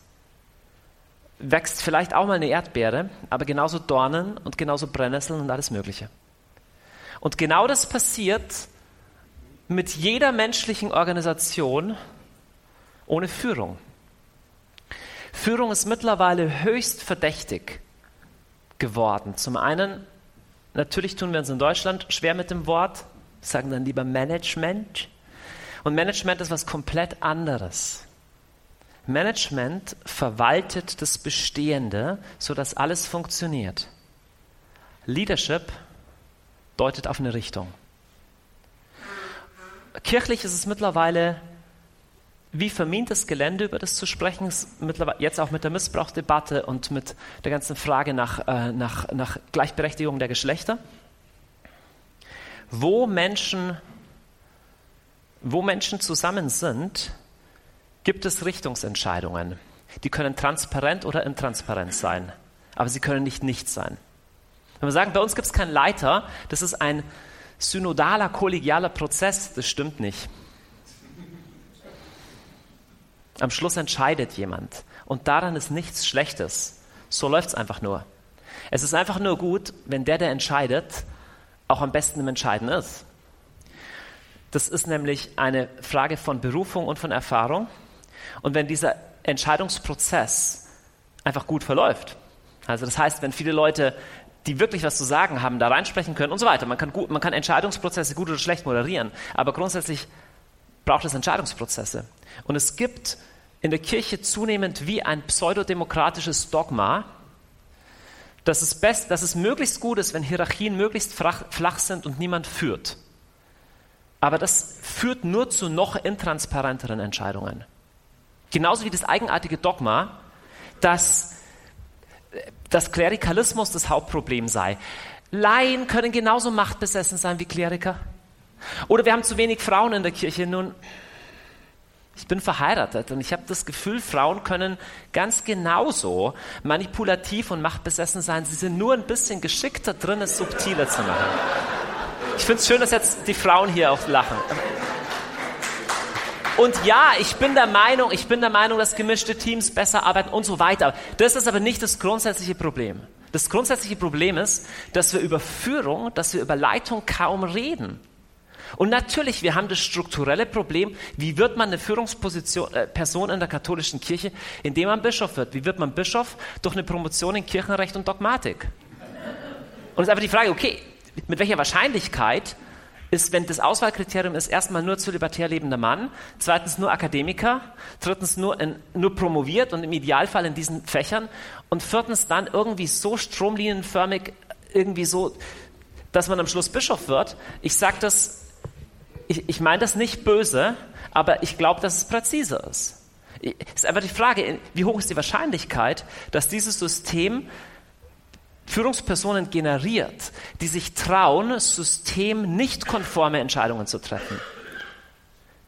wächst vielleicht auch mal eine Erdbeere, aber genauso Dornen und genauso Brennnesseln und alles Mögliche. Und genau das passiert mit jeder menschlichen Organisation ohne Führung. Führung ist mittlerweile höchst verdächtig geworden. Zum einen, natürlich tun wir uns in Deutschland schwer mit dem Wort, sagen dann lieber Management. Und Management ist was komplett anderes. Management verwaltet das Bestehende, sodass alles funktioniert. Leadership deutet auf eine Richtung kirchlich ist es mittlerweile wie vermintes Gelände, über das zu sprechen, jetzt auch mit der Missbrauchsdebatte und mit der ganzen Frage nach, äh, nach, nach Gleichberechtigung der Geschlechter. Wo Menschen, wo Menschen zusammen sind, gibt es Richtungsentscheidungen. Die können transparent oder intransparent sein, aber sie können nicht nichts sein. Wenn wir sagen, bei uns gibt es keinen Leiter, das ist ein synodaler, kollegialer Prozess, das stimmt nicht. Am Schluss entscheidet jemand und daran ist nichts Schlechtes. So läuft es einfach nur. Es ist einfach nur gut, wenn der, der entscheidet, auch am besten im Entscheiden ist. Das ist nämlich eine Frage von Berufung und von Erfahrung. Und wenn dieser Entscheidungsprozess einfach gut verläuft, also das heißt, wenn viele Leute die wirklich was zu sagen haben, da reinsprechen können und so weiter. Man kann, gut, man kann Entscheidungsprozesse gut oder schlecht moderieren, aber grundsätzlich braucht es Entscheidungsprozesse. Und es gibt in der Kirche zunehmend wie ein pseudodemokratisches Dogma, dass es, best, dass es möglichst gut ist, wenn Hierarchien möglichst flach, flach sind und niemand führt. Aber das führt nur zu noch intransparenteren Entscheidungen. Genauso wie das eigenartige Dogma, dass dass Klerikalismus das Hauptproblem sei. Laien können genauso machtbesessen sein wie Kleriker. Oder wir haben zu wenig Frauen in der Kirche. Nun, ich bin verheiratet und ich habe das Gefühl, Frauen können ganz genauso manipulativ und machtbesessen sein. Sie sind nur ein bisschen geschickter drin, es subtiler zu machen. Ich finde es schön, dass jetzt die Frauen hier auch lachen. Und ja, ich bin der Meinung, ich bin der Meinung, dass gemischte Teams besser arbeiten und so weiter. Das ist aber nicht das grundsätzliche Problem. Das grundsätzliche Problem ist, dass wir über Führung, dass wir über Leitung kaum reden. Und natürlich, wir haben das strukturelle Problem, wie wird man eine Führungsposition, äh, Person in der katholischen Kirche, indem man Bischof wird. Wie wird man Bischof? Durch eine Promotion in Kirchenrecht und Dogmatik. Und es ist einfach die Frage, okay, mit welcher Wahrscheinlichkeit ist, wenn das Auswahlkriterium ist, erstmal nur zu libertär lebender Mann, zweitens nur Akademiker, drittens nur, in, nur promoviert und im Idealfall in diesen Fächern und viertens dann irgendwie so stromlinienförmig, irgendwie so, dass man am Schluss Bischof wird. Ich sage das ich, ich meine das nicht böse, aber ich glaube, dass es präziser ist. Es ist einfach die Frage, wie hoch ist die Wahrscheinlichkeit, dass dieses System Führungspersonen generiert, die sich trauen, system nicht konforme Entscheidungen zu treffen.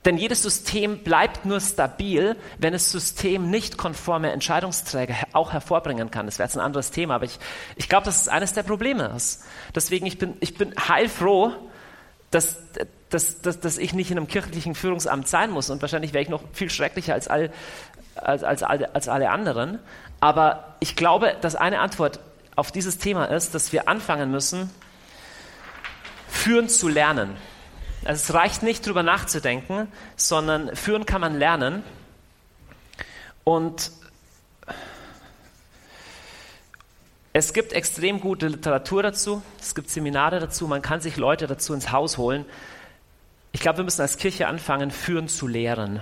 Denn jedes System bleibt nur stabil, wenn es System nicht konforme Entscheidungsträger auch hervorbringen kann. Das wäre jetzt ein anderes Thema, aber ich, ich glaube, dass es eines der Probleme ist. Deswegen, ich bin, ich bin heilfroh, dass, dass, dass, dass ich nicht in einem kirchlichen Führungsamt sein muss und wahrscheinlich wäre ich noch viel schrecklicher als, all, als, als, als alle anderen. Aber ich glaube, dass eine Antwort auf dieses Thema ist, dass wir anfangen müssen, führen zu lernen. Also es reicht nicht, darüber nachzudenken, sondern führen kann man lernen. Und Es gibt extrem gute Literatur dazu, es gibt Seminare dazu, man kann sich Leute dazu ins Haus holen. Ich glaube, wir müssen als Kirche anfangen, führen zu lehren.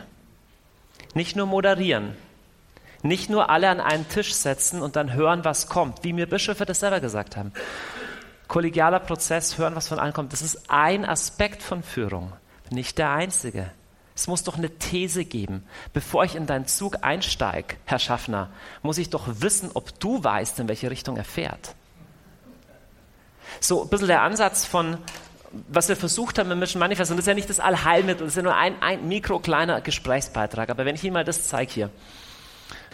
Nicht nur moderieren, nicht nur alle an einen Tisch setzen und dann hören, was kommt, wie mir Bischöfe das selber gesagt haben. Kollegialer Prozess, hören, was von allen kommt, das ist ein Aspekt von Führung, nicht der einzige. Es muss doch eine These geben. Bevor ich in deinen Zug einsteige, Herr Schaffner, muss ich doch wissen, ob du weißt, in welche Richtung er fährt. So ein bisschen der Ansatz von, was wir versucht haben im Mission Manifest, und das ist ja nicht das Allheilmittel, das ist ja nur ein, ein mikro kleiner Gesprächsbeitrag. Aber wenn ich Ihnen mal das zeige hier,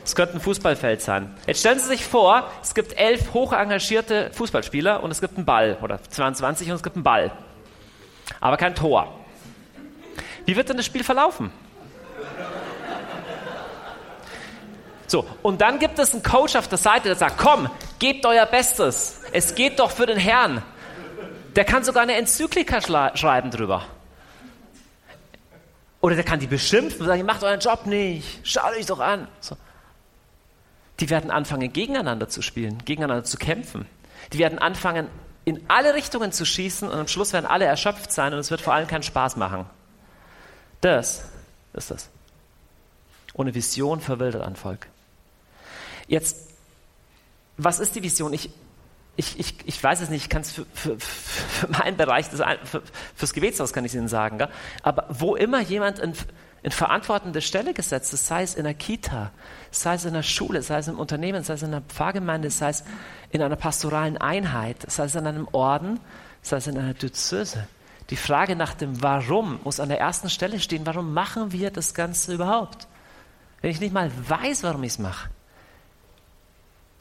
es könnte ein Fußballfeld sein. Jetzt stellen Sie sich vor, es gibt elf hoch engagierte Fußballspieler und es gibt einen Ball, oder 22 und es gibt einen Ball. Aber kein Tor. Wie wird denn das Spiel verlaufen? So, und dann gibt es einen Coach auf der Seite, der sagt, komm, gebt euer Bestes. Es geht doch für den Herrn. Der kann sogar eine Enzyklika schreiben drüber. Oder der kann die beschimpfen und sagen, ihr macht euren Job nicht, schaut euch doch an. So. Die werden anfangen, gegeneinander zu spielen, gegeneinander zu kämpfen. Die werden anfangen, in alle Richtungen zu schießen und am Schluss werden alle erschöpft sein und es wird vor allem keinen Spaß machen. Das ist das. Ohne Vision verwildert ein Volk. Jetzt, was ist die Vision? Ich, ich, ich, ich weiß es nicht, ich kann es für, für, für meinen Bereich, das, für, fürs Gebetshaus kann ich es Ihnen sagen, gell? aber wo immer jemand in, in verantwortende Stelle gesetzt ist, sei es in der Kita, sei es in der Schule, sei es im Unternehmen, sei es in der Pfarrgemeinde, sei es in einer pastoralen Einheit, sei es in einem Orden, sei es in einer Diözese, die Frage nach dem Warum muss an der ersten Stelle stehen. Warum machen wir das Ganze überhaupt? Wenn ich nicht mal weiß, warum ich es mache.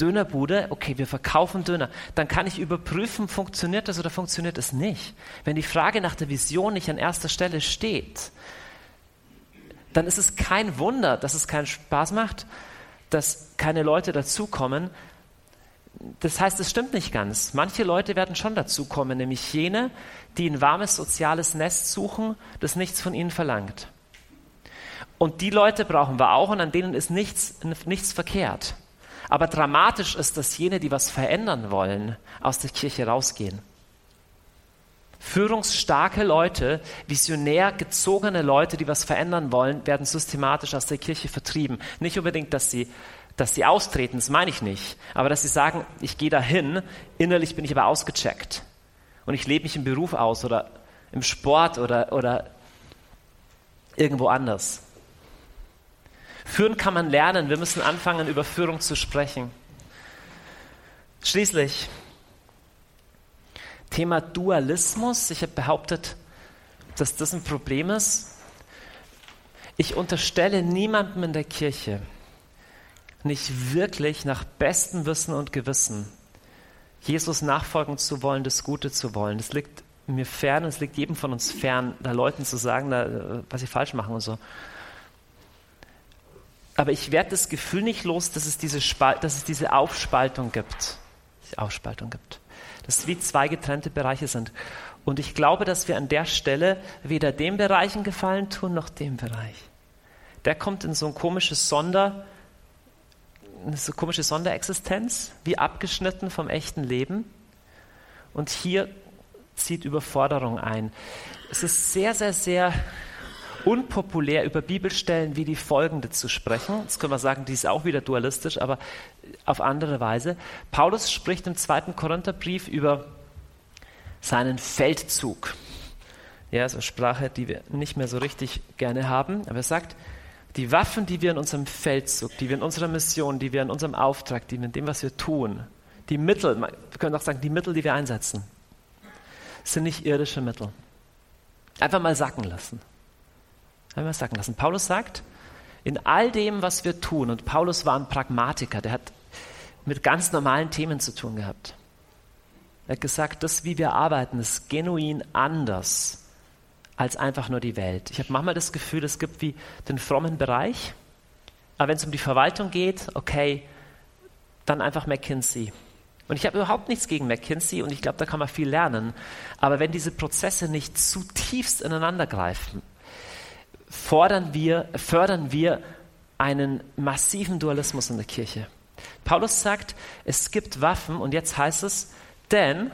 Dönerbude, okay, wir verkaufen Döner. Dann kann ich überprüfen, funktioniert das oder funktioniert es nicht. Wenn die Frage nach der Vision nicht an erster Stelle steht, dann ist es kein Wunder, dass es keinen Spaß macht, dass keine Leute dazukommen, das heißt, es stimmt nicht ganz. Manche Leute werden schon dazu kommen, nämlich jene, die ein warmes soziales Nest suchen, das nichts von ihnen verlangt. Und die Leute brauchen wir auch und an denen ist nichts, nichts verkehrt. Aber dramatisch ist, dass jene, die was verändern wollen, aus der Kirche rausgehen. Führungsstarke Leute, visionär gezogene Leute, die was verändern wollen, werden systematisch aus der Kirche vertrieben. Nicht unbedingt, dass sie dass sie austreten, das meine ich nicht, aber dass sie sagen, ich gehe dahin, innerlich bin ich aber ausgecheckt und ich lebe mich im Beruf aus oder im Sport oder, oder irgendwo anders. Führen kann man lernen, wir müssen anfangen, über Führung zu sprechen. Schließlich, Thema Dualismus. Ich habe behauptet, dass das ein Problem ist. Ich unterstelle niemandem in der Kirche, nicht wirklich nach bestem Wissen und Gewissen Jesus nachfolgen zu wollen, das Gute zu wollen. Das liegt mir fern es liegt jedem von uns fern, da Leuten zu sagen, da, was sie falsch machen und so. Aber ich werde das Gefühl nicht los, dass es diese, Spalt, dass es diese Aufspaltung gibt. die Aufspaltung gibt. Dass es wie zwei getrennte Bereiche sind. Und ich glaube, dass wir an der Stelle weder dem Bereichen gefallen tun, noch dem Bereich. Der kommt in so ein komisches Sonder, eine so komische Sonderexistenz, wie abgeschnitten vom echten Leben. Und hier zieht Überforderung ein. Es ist sehr, sehr, sehr unpopulär, über Bibelstellen wie die folgende zu sprechen. Jetzt können wir sagen, die ist auch wieder dualistisch, aber auf andere Weise. Paulus spricht im zweiten Korintherbrief über seinen Feldzug. Ja, so Sprache, die wir nicht mehr so richtig gerne haben. Aber er sagt, die Waffen, die wir in unserem Feldzug, die wir in unserer Mission, die wir in unserem Auftrag, die wir in dem, was wir tun, die Mittel, wir können auch sagen, die Mittel, die wir einsetzen, sind nicht irdische Mittel. Einfach mal sacken lassen. Einfach mal sacken lassen. Paulus sagt, in all dem, was wir tun, und Paulus war ein Pragmatiker, der hat mit ganz normalen Themen zu tun gehabt. Er hat gesagt, das, wie wir arbeiten, ist genuin anders als einfach nur die Welt. Ich habe manchmal das Gefühl, es gibt wie den frommen Bereich, aber wenn es um die Verwaltung geht, okay, dann einfach McKinsey. Und ich habe überhaupt nichts gegen McKinsey und ich glaube, da kann man viel lernen. Aber wenn diese Prozesse nicht zutiefst ineinandergreifen, fordern wir, fördern wir einen massiven Dualismus in der Kirche. Paulus sagt, es gibt Waffen und jetzt heißt es, denn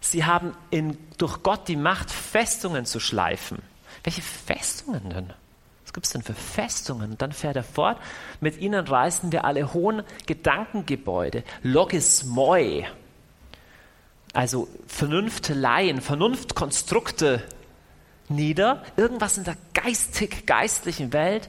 sie haben in, durch Gott die Macht, Festungen zu schleifen. Welche Festungen denn? Was gibt es denn für Festungen? Und dann fährt er fort, mit ihnen reißen wir alle hohen Gedankengebäude, Logismoi, also Vernunfteleien, Vernunftkonstrukte nieder, irgendwas in der geistig-geistlichen Welt,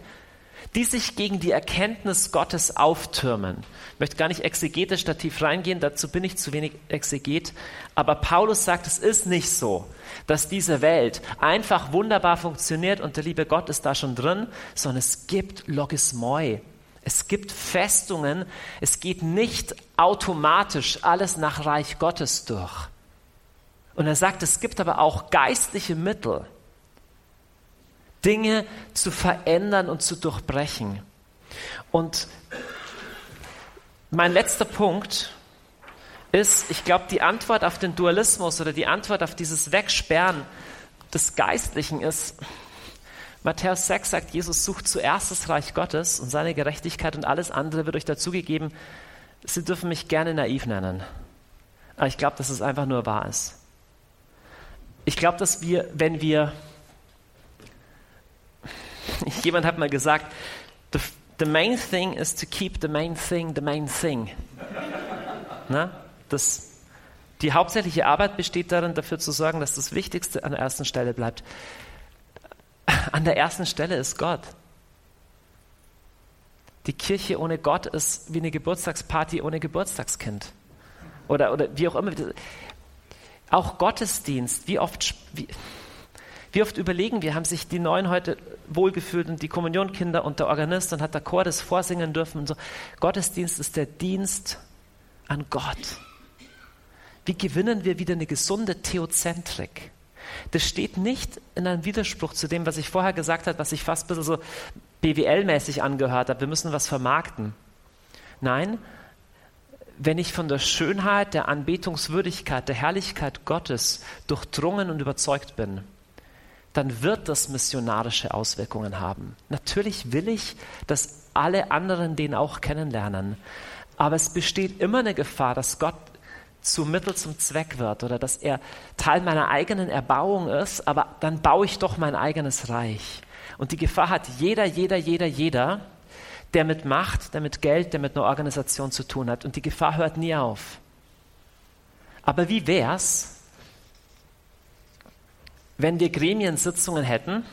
die sich gegen die Erkenntnis Gottes auftürmen. Ich möchte gar nicht exegetisch da tief reingehen, dazu bin ich zu wenig Exeget. Aber Paulus sagt, es ist nicht so, dass diese Welt einfach wunderbar funktioniert und der liebe Gott ist da schon drin, sondern es gibt Logismoi. Es gibt Festungen. Es geht nicht automatisch alles nach Reich Gottes durch. Und er sagt, es gibt aber auch geistliche Mittel Dinge zu verändern und zu durchbrechen. Und mein letzter Punkt ist, ich glaube, die Antwort auf den Dualismus oder die Antwort auf dieses Wegsperren des Geistlichen ist, Matthäus 6 sagt, Jesus sucht zuerst das Reich Gottes und seine Gerechtigkeit und alles andere wird euch dazugegeben. Sie dürfen mich gerne naiv nennen. Aber ich glaube, dass es einfach nur wahr ist. Ich glaube, dass wir, wenn wir Jemand hat mal gesagt, the, the main thing is to keep the main thing the main thing. Na, das, die hauptsächliche Arbeit besteht darin, dafür zu sorgen, dass das Wichtigste an der ersten Stelle bleibt. An der ersten Stelle ist Gott. Die Kirche ohne Gott ist wie eine Geburtstagsparty ohne Geburtstagskind. Oder, oder wie auch immer. Auch Gottesdienst, wie oft, wie, wie oft überlegen wir, haben sich die Neuen heute wohlgefühlt und die Kommunionkinder und der Organist und hat der Chor das vorsingen dürfen und so. Gottesdienst ist der Dienst an Gott. Wie gewinnen wir wieder eine gesunde Theozentrik? Das steht nicht in einem Widerspruch zu dem, was ich vorher gesagt habe, was ich fast ein bisschen so BWL-mäßig angehört habe. Wir müssen was vermarkten. Nein, wenn ich von der Schönheit, der Anbetungswürdigkeit, der Herrlichkeit Gottes durchdrungen und überzeugt bin, dann wird das missionarische Auswirkungen haben. Natürlich will ich, dass alle anderen den auch kennenlernen. Aber es besteht immer eine Gefahr, dass Gott zu Mittel zum Zweck wird oder dass er Teil meiner eigenen Erbauung ist, aber dann baue ich doch mein eigenes Reich. Und die Gefahr hat jeder, jeder, jeder, jeder, der mit Macht, der mit Geld, der mit einer Organisation zu tun hat. Und die Gefahr hört nie auf. Aber wie wär's, wenn wir Gremiensitzungen hätten,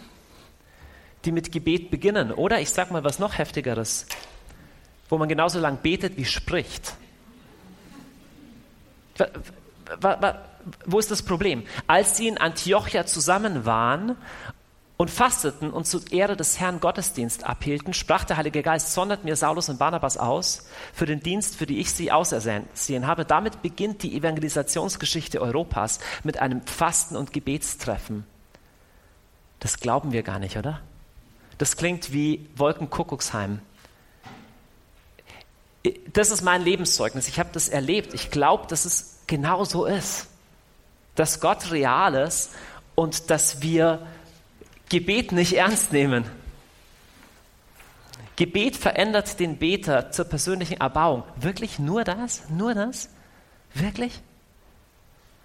die mit Gebet beginnen. Oder ich sage mal was noch heftigeres, wo man genauso lang betet wie spricht. Wo ist das Problem? Als sie in Antiochia zusammen waren und fasteten und zur Ehre des Herrn Gottesdienst abhielten, sprach der Heilige Geist, sondert mir Saulus und Barnabas aus für den Dienst, für den ich sie ausersehen habe. Damit beginnt die Evangelisationsgeschichte Europas mit einem Fasten- und Gebetstreffen. Das glauben wir gar nicht, oder? Das klingt wie Wolkenkuckucksheim. Das ist mein Lebenszeugnis. Ich habe das erlebt. Ich glaube, dass es genau so ist. Dass Gott real ist und dass wir Gebet nicht ernst nehmen. Gebet verändert den Beter zur persönlichen Erbauung. Wirklich nur das? Nur das? Wirklich?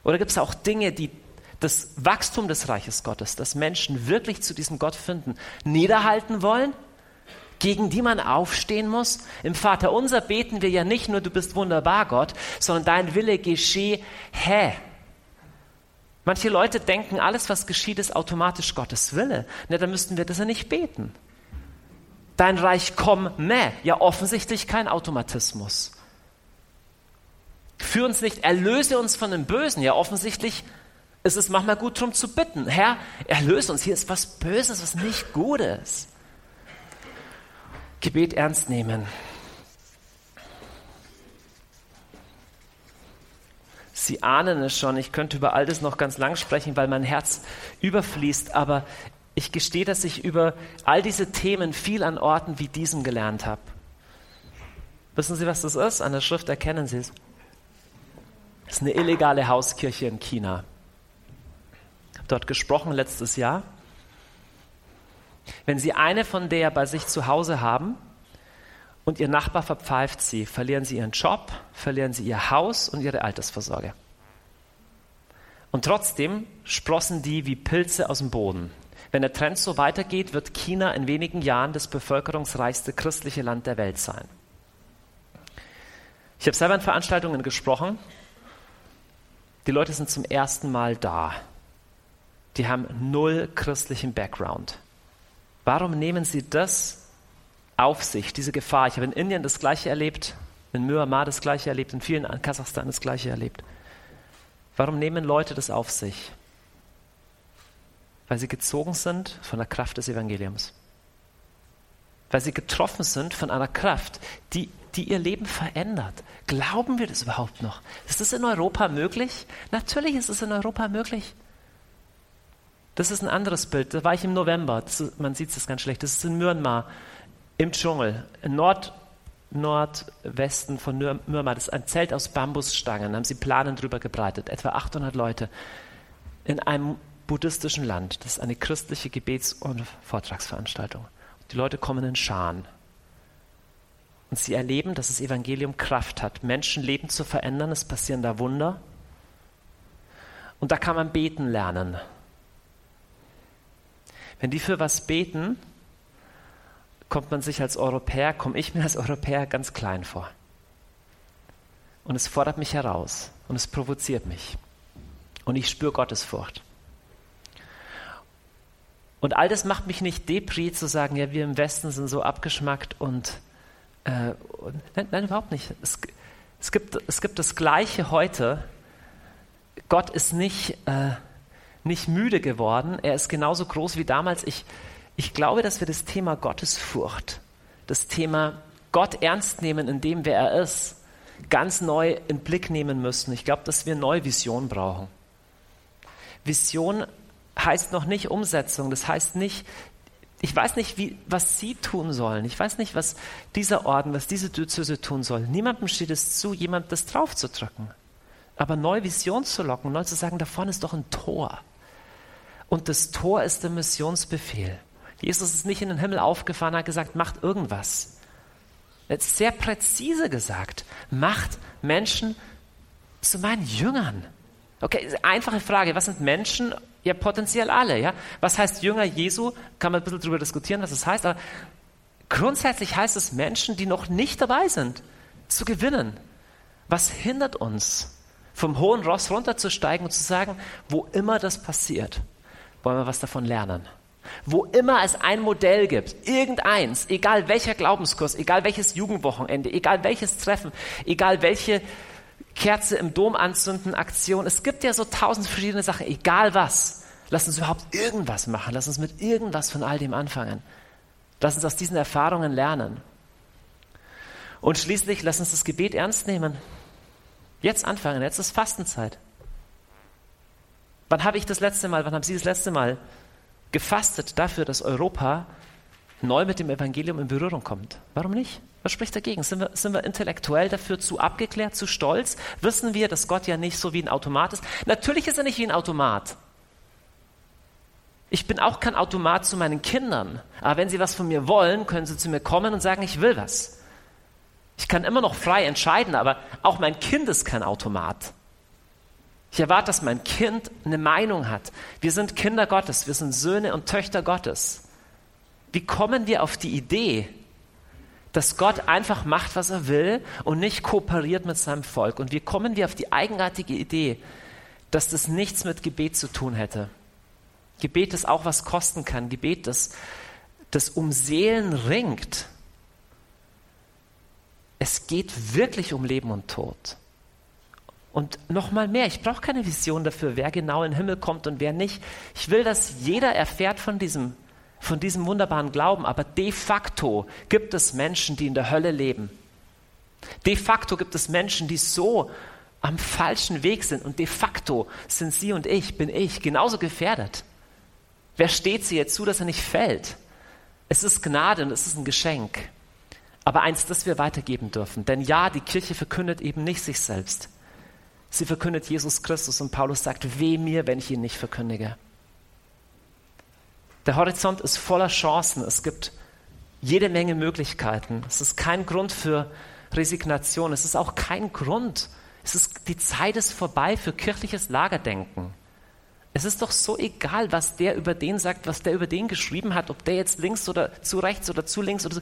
Oder gibt es auch Dinge, die das Wachstum des Reiches Gottes, dass Menschen wirklich zu diesem Gott finden, niederhalten wollen? gegen die man aufstehen muss? Im Vater unser beten wir ja nicht nur, du bist wunderbar, Gott, sondern dein Wille geschehe, hä? Manche Leute denken, alles, was geschieht, ist automatisch Gottes Wille. Na, dann müssten wir das ja nicht beten. Dein Reich komme, ja offensichtlich kein Automatismus. Führ uns nicht, erlöse uns von dem Bösen, ja offensichtlich ist es manchmal gut darum zu bitten. Herr, erlöse uns, hier ist was Böses, was nicht Gutes. Gebet ernst nehmen. Sie ahnen es schon, ich könnte über all das noch ganz lang sprechen, weil mein Herz überfließt, aber ich gestehe, dass ich über all diese Themen viel an Orten wie diesem gelernt habe. Wissen Sie, was das ist? An der Schrift erkennen Sie es. Das ist eine illegale Hauskirche in China. Ich habe dort gesprochen letztes Jahr wenn Sie eine von der bei sich zu Hause haben und Ihr Nachbar verpfeift Sie, verlieren Sie Ihren Job, verlieren Sie Ihr Haus und Ihre Altersvorsorge. Und trotzdem sprossen die wie Pilze aus dem Boden. Wenn der Trend so weitergeht, wird China in wenigen Jahren das bevölkerungsreichste christliche Land der Welt sein. Ich habe selber in Veranstaltungen gesprochen. Die Leute sind zum ersten Mal da. Die haben null christlichen Background. Warum nehmen sie das auf sich, diese Gefahr? Ich habe in Indien das Gleiche erlebt, in Myanmar das Gleiche erlebt, in vielen in Kasachstan das Gleiche erlebt. Warum nehmen Leute das auf sich? Weil sie gezogen sind von der Kraft des Evangeliums. Weil sie getroffen sind von einer Kraft, die, die ihr Leben verändert. Glauben wir das überhaupt noch? Ist das in Europa möglich? Natürlich ist es in Europa möglich. Das ist ein anderes Bild. Da war ich im November. Ist, man sieht es ganz schlecht. Das ist in Myanmar, im Dschungel, im Nord, Nordwesten von Myanmar. Das ist ein Zelt aus Bambusstangen. Da haben sie Planen drüber gebreitet. Etwa 800 Leute in einem buddhistischen Land. Das ist eine christliche Gebets- und Vortragsveranstaltung. Die Leute kommen in Scharen. Und sie erleben, dass das Evangelium Kraft hat, Menschenleben zu verändern. Es passieren da Wunder. Und da kann man beten lernen. Wenn die für was beten, kommt man sich als Europäer, komme ich mir als Europäer ganz klein vor. Und es fordert mich heraus und es provoziert mich. Und ich spüre Gottesfurcht. Und all das macht mich nicht depri zu sagen, ja, wir im Westen sind so abgeschmackt und, äh, und nein, nein, überhaupt nicht. Es, es, gibt, es gibt das Gleiche heute. Gott ist nicht äh, nicht müde geworden. Er ist genauso groß wie damals. Ich, ich glaube, dass wir das Thema Gottesfurcht, das Thema Gott ernst nehmen in dem, wer er ist, ganz neu in Blick nehmen müssen. Ich glaube, dass wir neue Vision brauchen. Vision heißt noch nicht Umsetzung. Das heißt nicht, ich weiß nicht, wie, was Sie tun sollen. Ich weiß nicht, was dieser Orden, was diese Diözese tun soll. Niemandem steht es zu, jemand das draufzudrücken. Aber neue Vision zu locken, neu zu sagen, da vorne ist doch ein Tor. Und das Tor ist der Missionsbefehl. Jesus ist nicht in den Himmel aufgefahren, hat gesagt, macht irgendwas. Er hat sehr präzise gesagt, macht Menschen zu meinen Jüngern. Okay, einfache Frage, was sind Menschen? Ja, potenziell alle, ja. Was heißt Jünger Jesu? Kann man ein bisschen darüber diskutieren, was das heißt, aber grundsätzlich heißt es Menschen, die noch nicht dabei sind, zu gewinnen. Was hindert uns, vom hohen Ross runterzusteigen und zu sagen, wo immer das passiert, wollen wir was davon lernen. Wo immer es ein Modell gibt, irgendeins, egal welcher Glaubenskurs, egal welches Jugendwochenende, egal welches Treffen, egal welche Kerze im Dom anzünden, Aktion, es gibt ja so tausend verschiedene Sachen, egal was. Lass uns überhaupt irgendwas machen, lass uns mit irgendwas von all dem anfangen. Lass uns aus diesen Erfahrungen lernen. Und schließlich lass uns das Gebet ernst nehmen. Jetzt anfangen, jetzt ist Fastenzeit. Wann habe ich das letzte Mal, wann haben Sie das letzte Mal gefastet dafür, dass Europa neu mit dem Evangelium in Berührung kommt? Warum nicht? Was spricht dagegen? Sind wir, sind wir intellektuell dafür zu abgeklärt, zu stolz? Wissen wir, dass Gott ja nicht so wie ein Automat ist? Natürlich ist er nicht wie ein Automat. Ich bin auch kein Automat zu meinen Kindern. Aber wenn sie was von mir wollen, können sie zu mir kommen und sagen, ich will was. Ich kann immer noch frei entscheiden, aber auch mein Kind ist kein Automat. Ich erwarte, dass mein Kind eine Meinung hat. Wir sind Kinder Gottes, wir sind Söhne und Töchter Gottes. Wie kommen wir auf die Idee, dass Gott einfach macht, was er will und nicht kooperiert mit seinem Volk? Und wie kommen wir auf die eigenartige Idee, dass das nichts mit Gebet zu tun hätte? Gebet, das auch was kosten kann. Gebet, das, das um Seelen ringt. Es geht wirklich um Leben und Tod. Und nochmal mehr, ich brauche keine Vision dafür, wer genau in den Himmel kommt und wer nicht. Ich will, dass jeder erfährt von diesem, von diesem wunderbaren Glauben, aber de facto gibt es Menschen, die in der Hölle leben. De facto gibt es Menschen, die so am falschen Weg sind und de facto sind Sie und ich, bin ich, genauso gefährdet. Wer steht sie jetzt zu, dass er nicht fällt? Es ist Gnade und es ist ein Geschenk. Aber eins, das wir weitergeben dürfen. Denn ja, die Kirche verkündet eben nicht sich selbst. Sie verkündet Jesus Christus und Paulus sagt, weh mir, wenn ich ihn nicht verkündige. Der Horizont ist voller Chancen. Es gibt jede Menge Möglichkeiten. Es ist kein Grund für Resignation. Es ist auch kein Grund. Es ist, die Zeit ist vorbei für kirchliches Lagerdenken. Es ist doch so egal, was der über den sagt, was der über den geschrieben hat, ob der jetzt links oder zu rechts oder zu links oder so.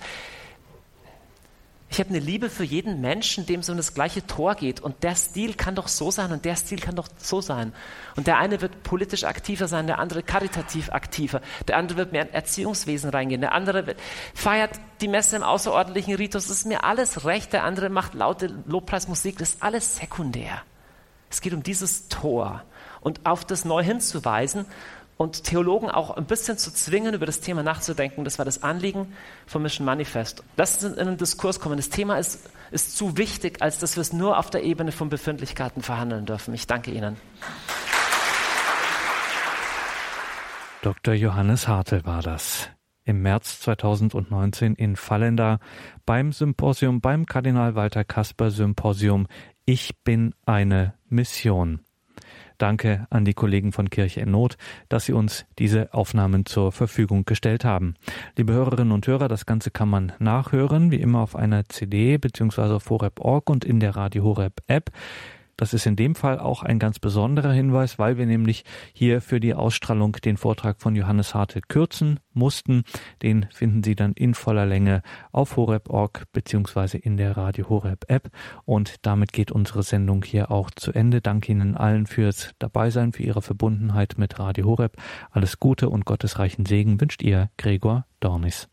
Ich habe eine Liebe für jeden Menschen, dem so das gleiche Tor geht. Und der Stil kann doch so sein und der Stil kann doch so sein. Und der eine wird politisch aktiver sein, der andere karitativ aktiver. Der andere wird mehr in Erziehungswesen reingehen. Der andere wird, feiert die Messe im außerordentlichen Ritus. Das ist mir alles recht. Der andere macht laute Lobpreismusik. Das ist alles sekundär. Es geht um dieses Tor und auf das neu hinzuweisen und Theologen auch ein bisschen zu zwingen, über das Thema nachzudenken. Das war das Anliegen vom Mission Manifest. Lass uns in einen Diskurs kommen. Das Thema ist, ist zu wichtig, als dass wir es nur auf der Ebene von Befindlichkeiten verhandeln dürfen. Ich danke Ihnen. Dr. Johannes Hartel war das. Im März 2019 in Fallenda beim Symposium, beim Kardinal Walter Kasper Symposium Ich bin eine Mission. Danke an die Kollegen von Kirche in Not, dass sie uns diese Aufnahmen zur Verfügung gestellt haben. Liebe Hörerinnen und Hörer, das Ganze kann man nachhören, wie immer auf einer CD bzw. auf horeb.org und in der Radio Horeb App. Das ist in dem Fall auch ein ganz besonderer Hinweis, weil wir nämlich hier für die Ausstrahlung den Vortrag von Johannes Harte kürzen mussten. Den finden Sie dann in voller Länge auf horeb.org beziehungsweise in der Radio Horeb App. Und damit geht unsere Sendung hier auch zu Ende. Danke Ihnen allen fürs Dabeisein, für Ihre Verbundenheit mit Radio Horeb. Alles Gute und gottesreichen Segen wünscht Ihr Gregor Dornis.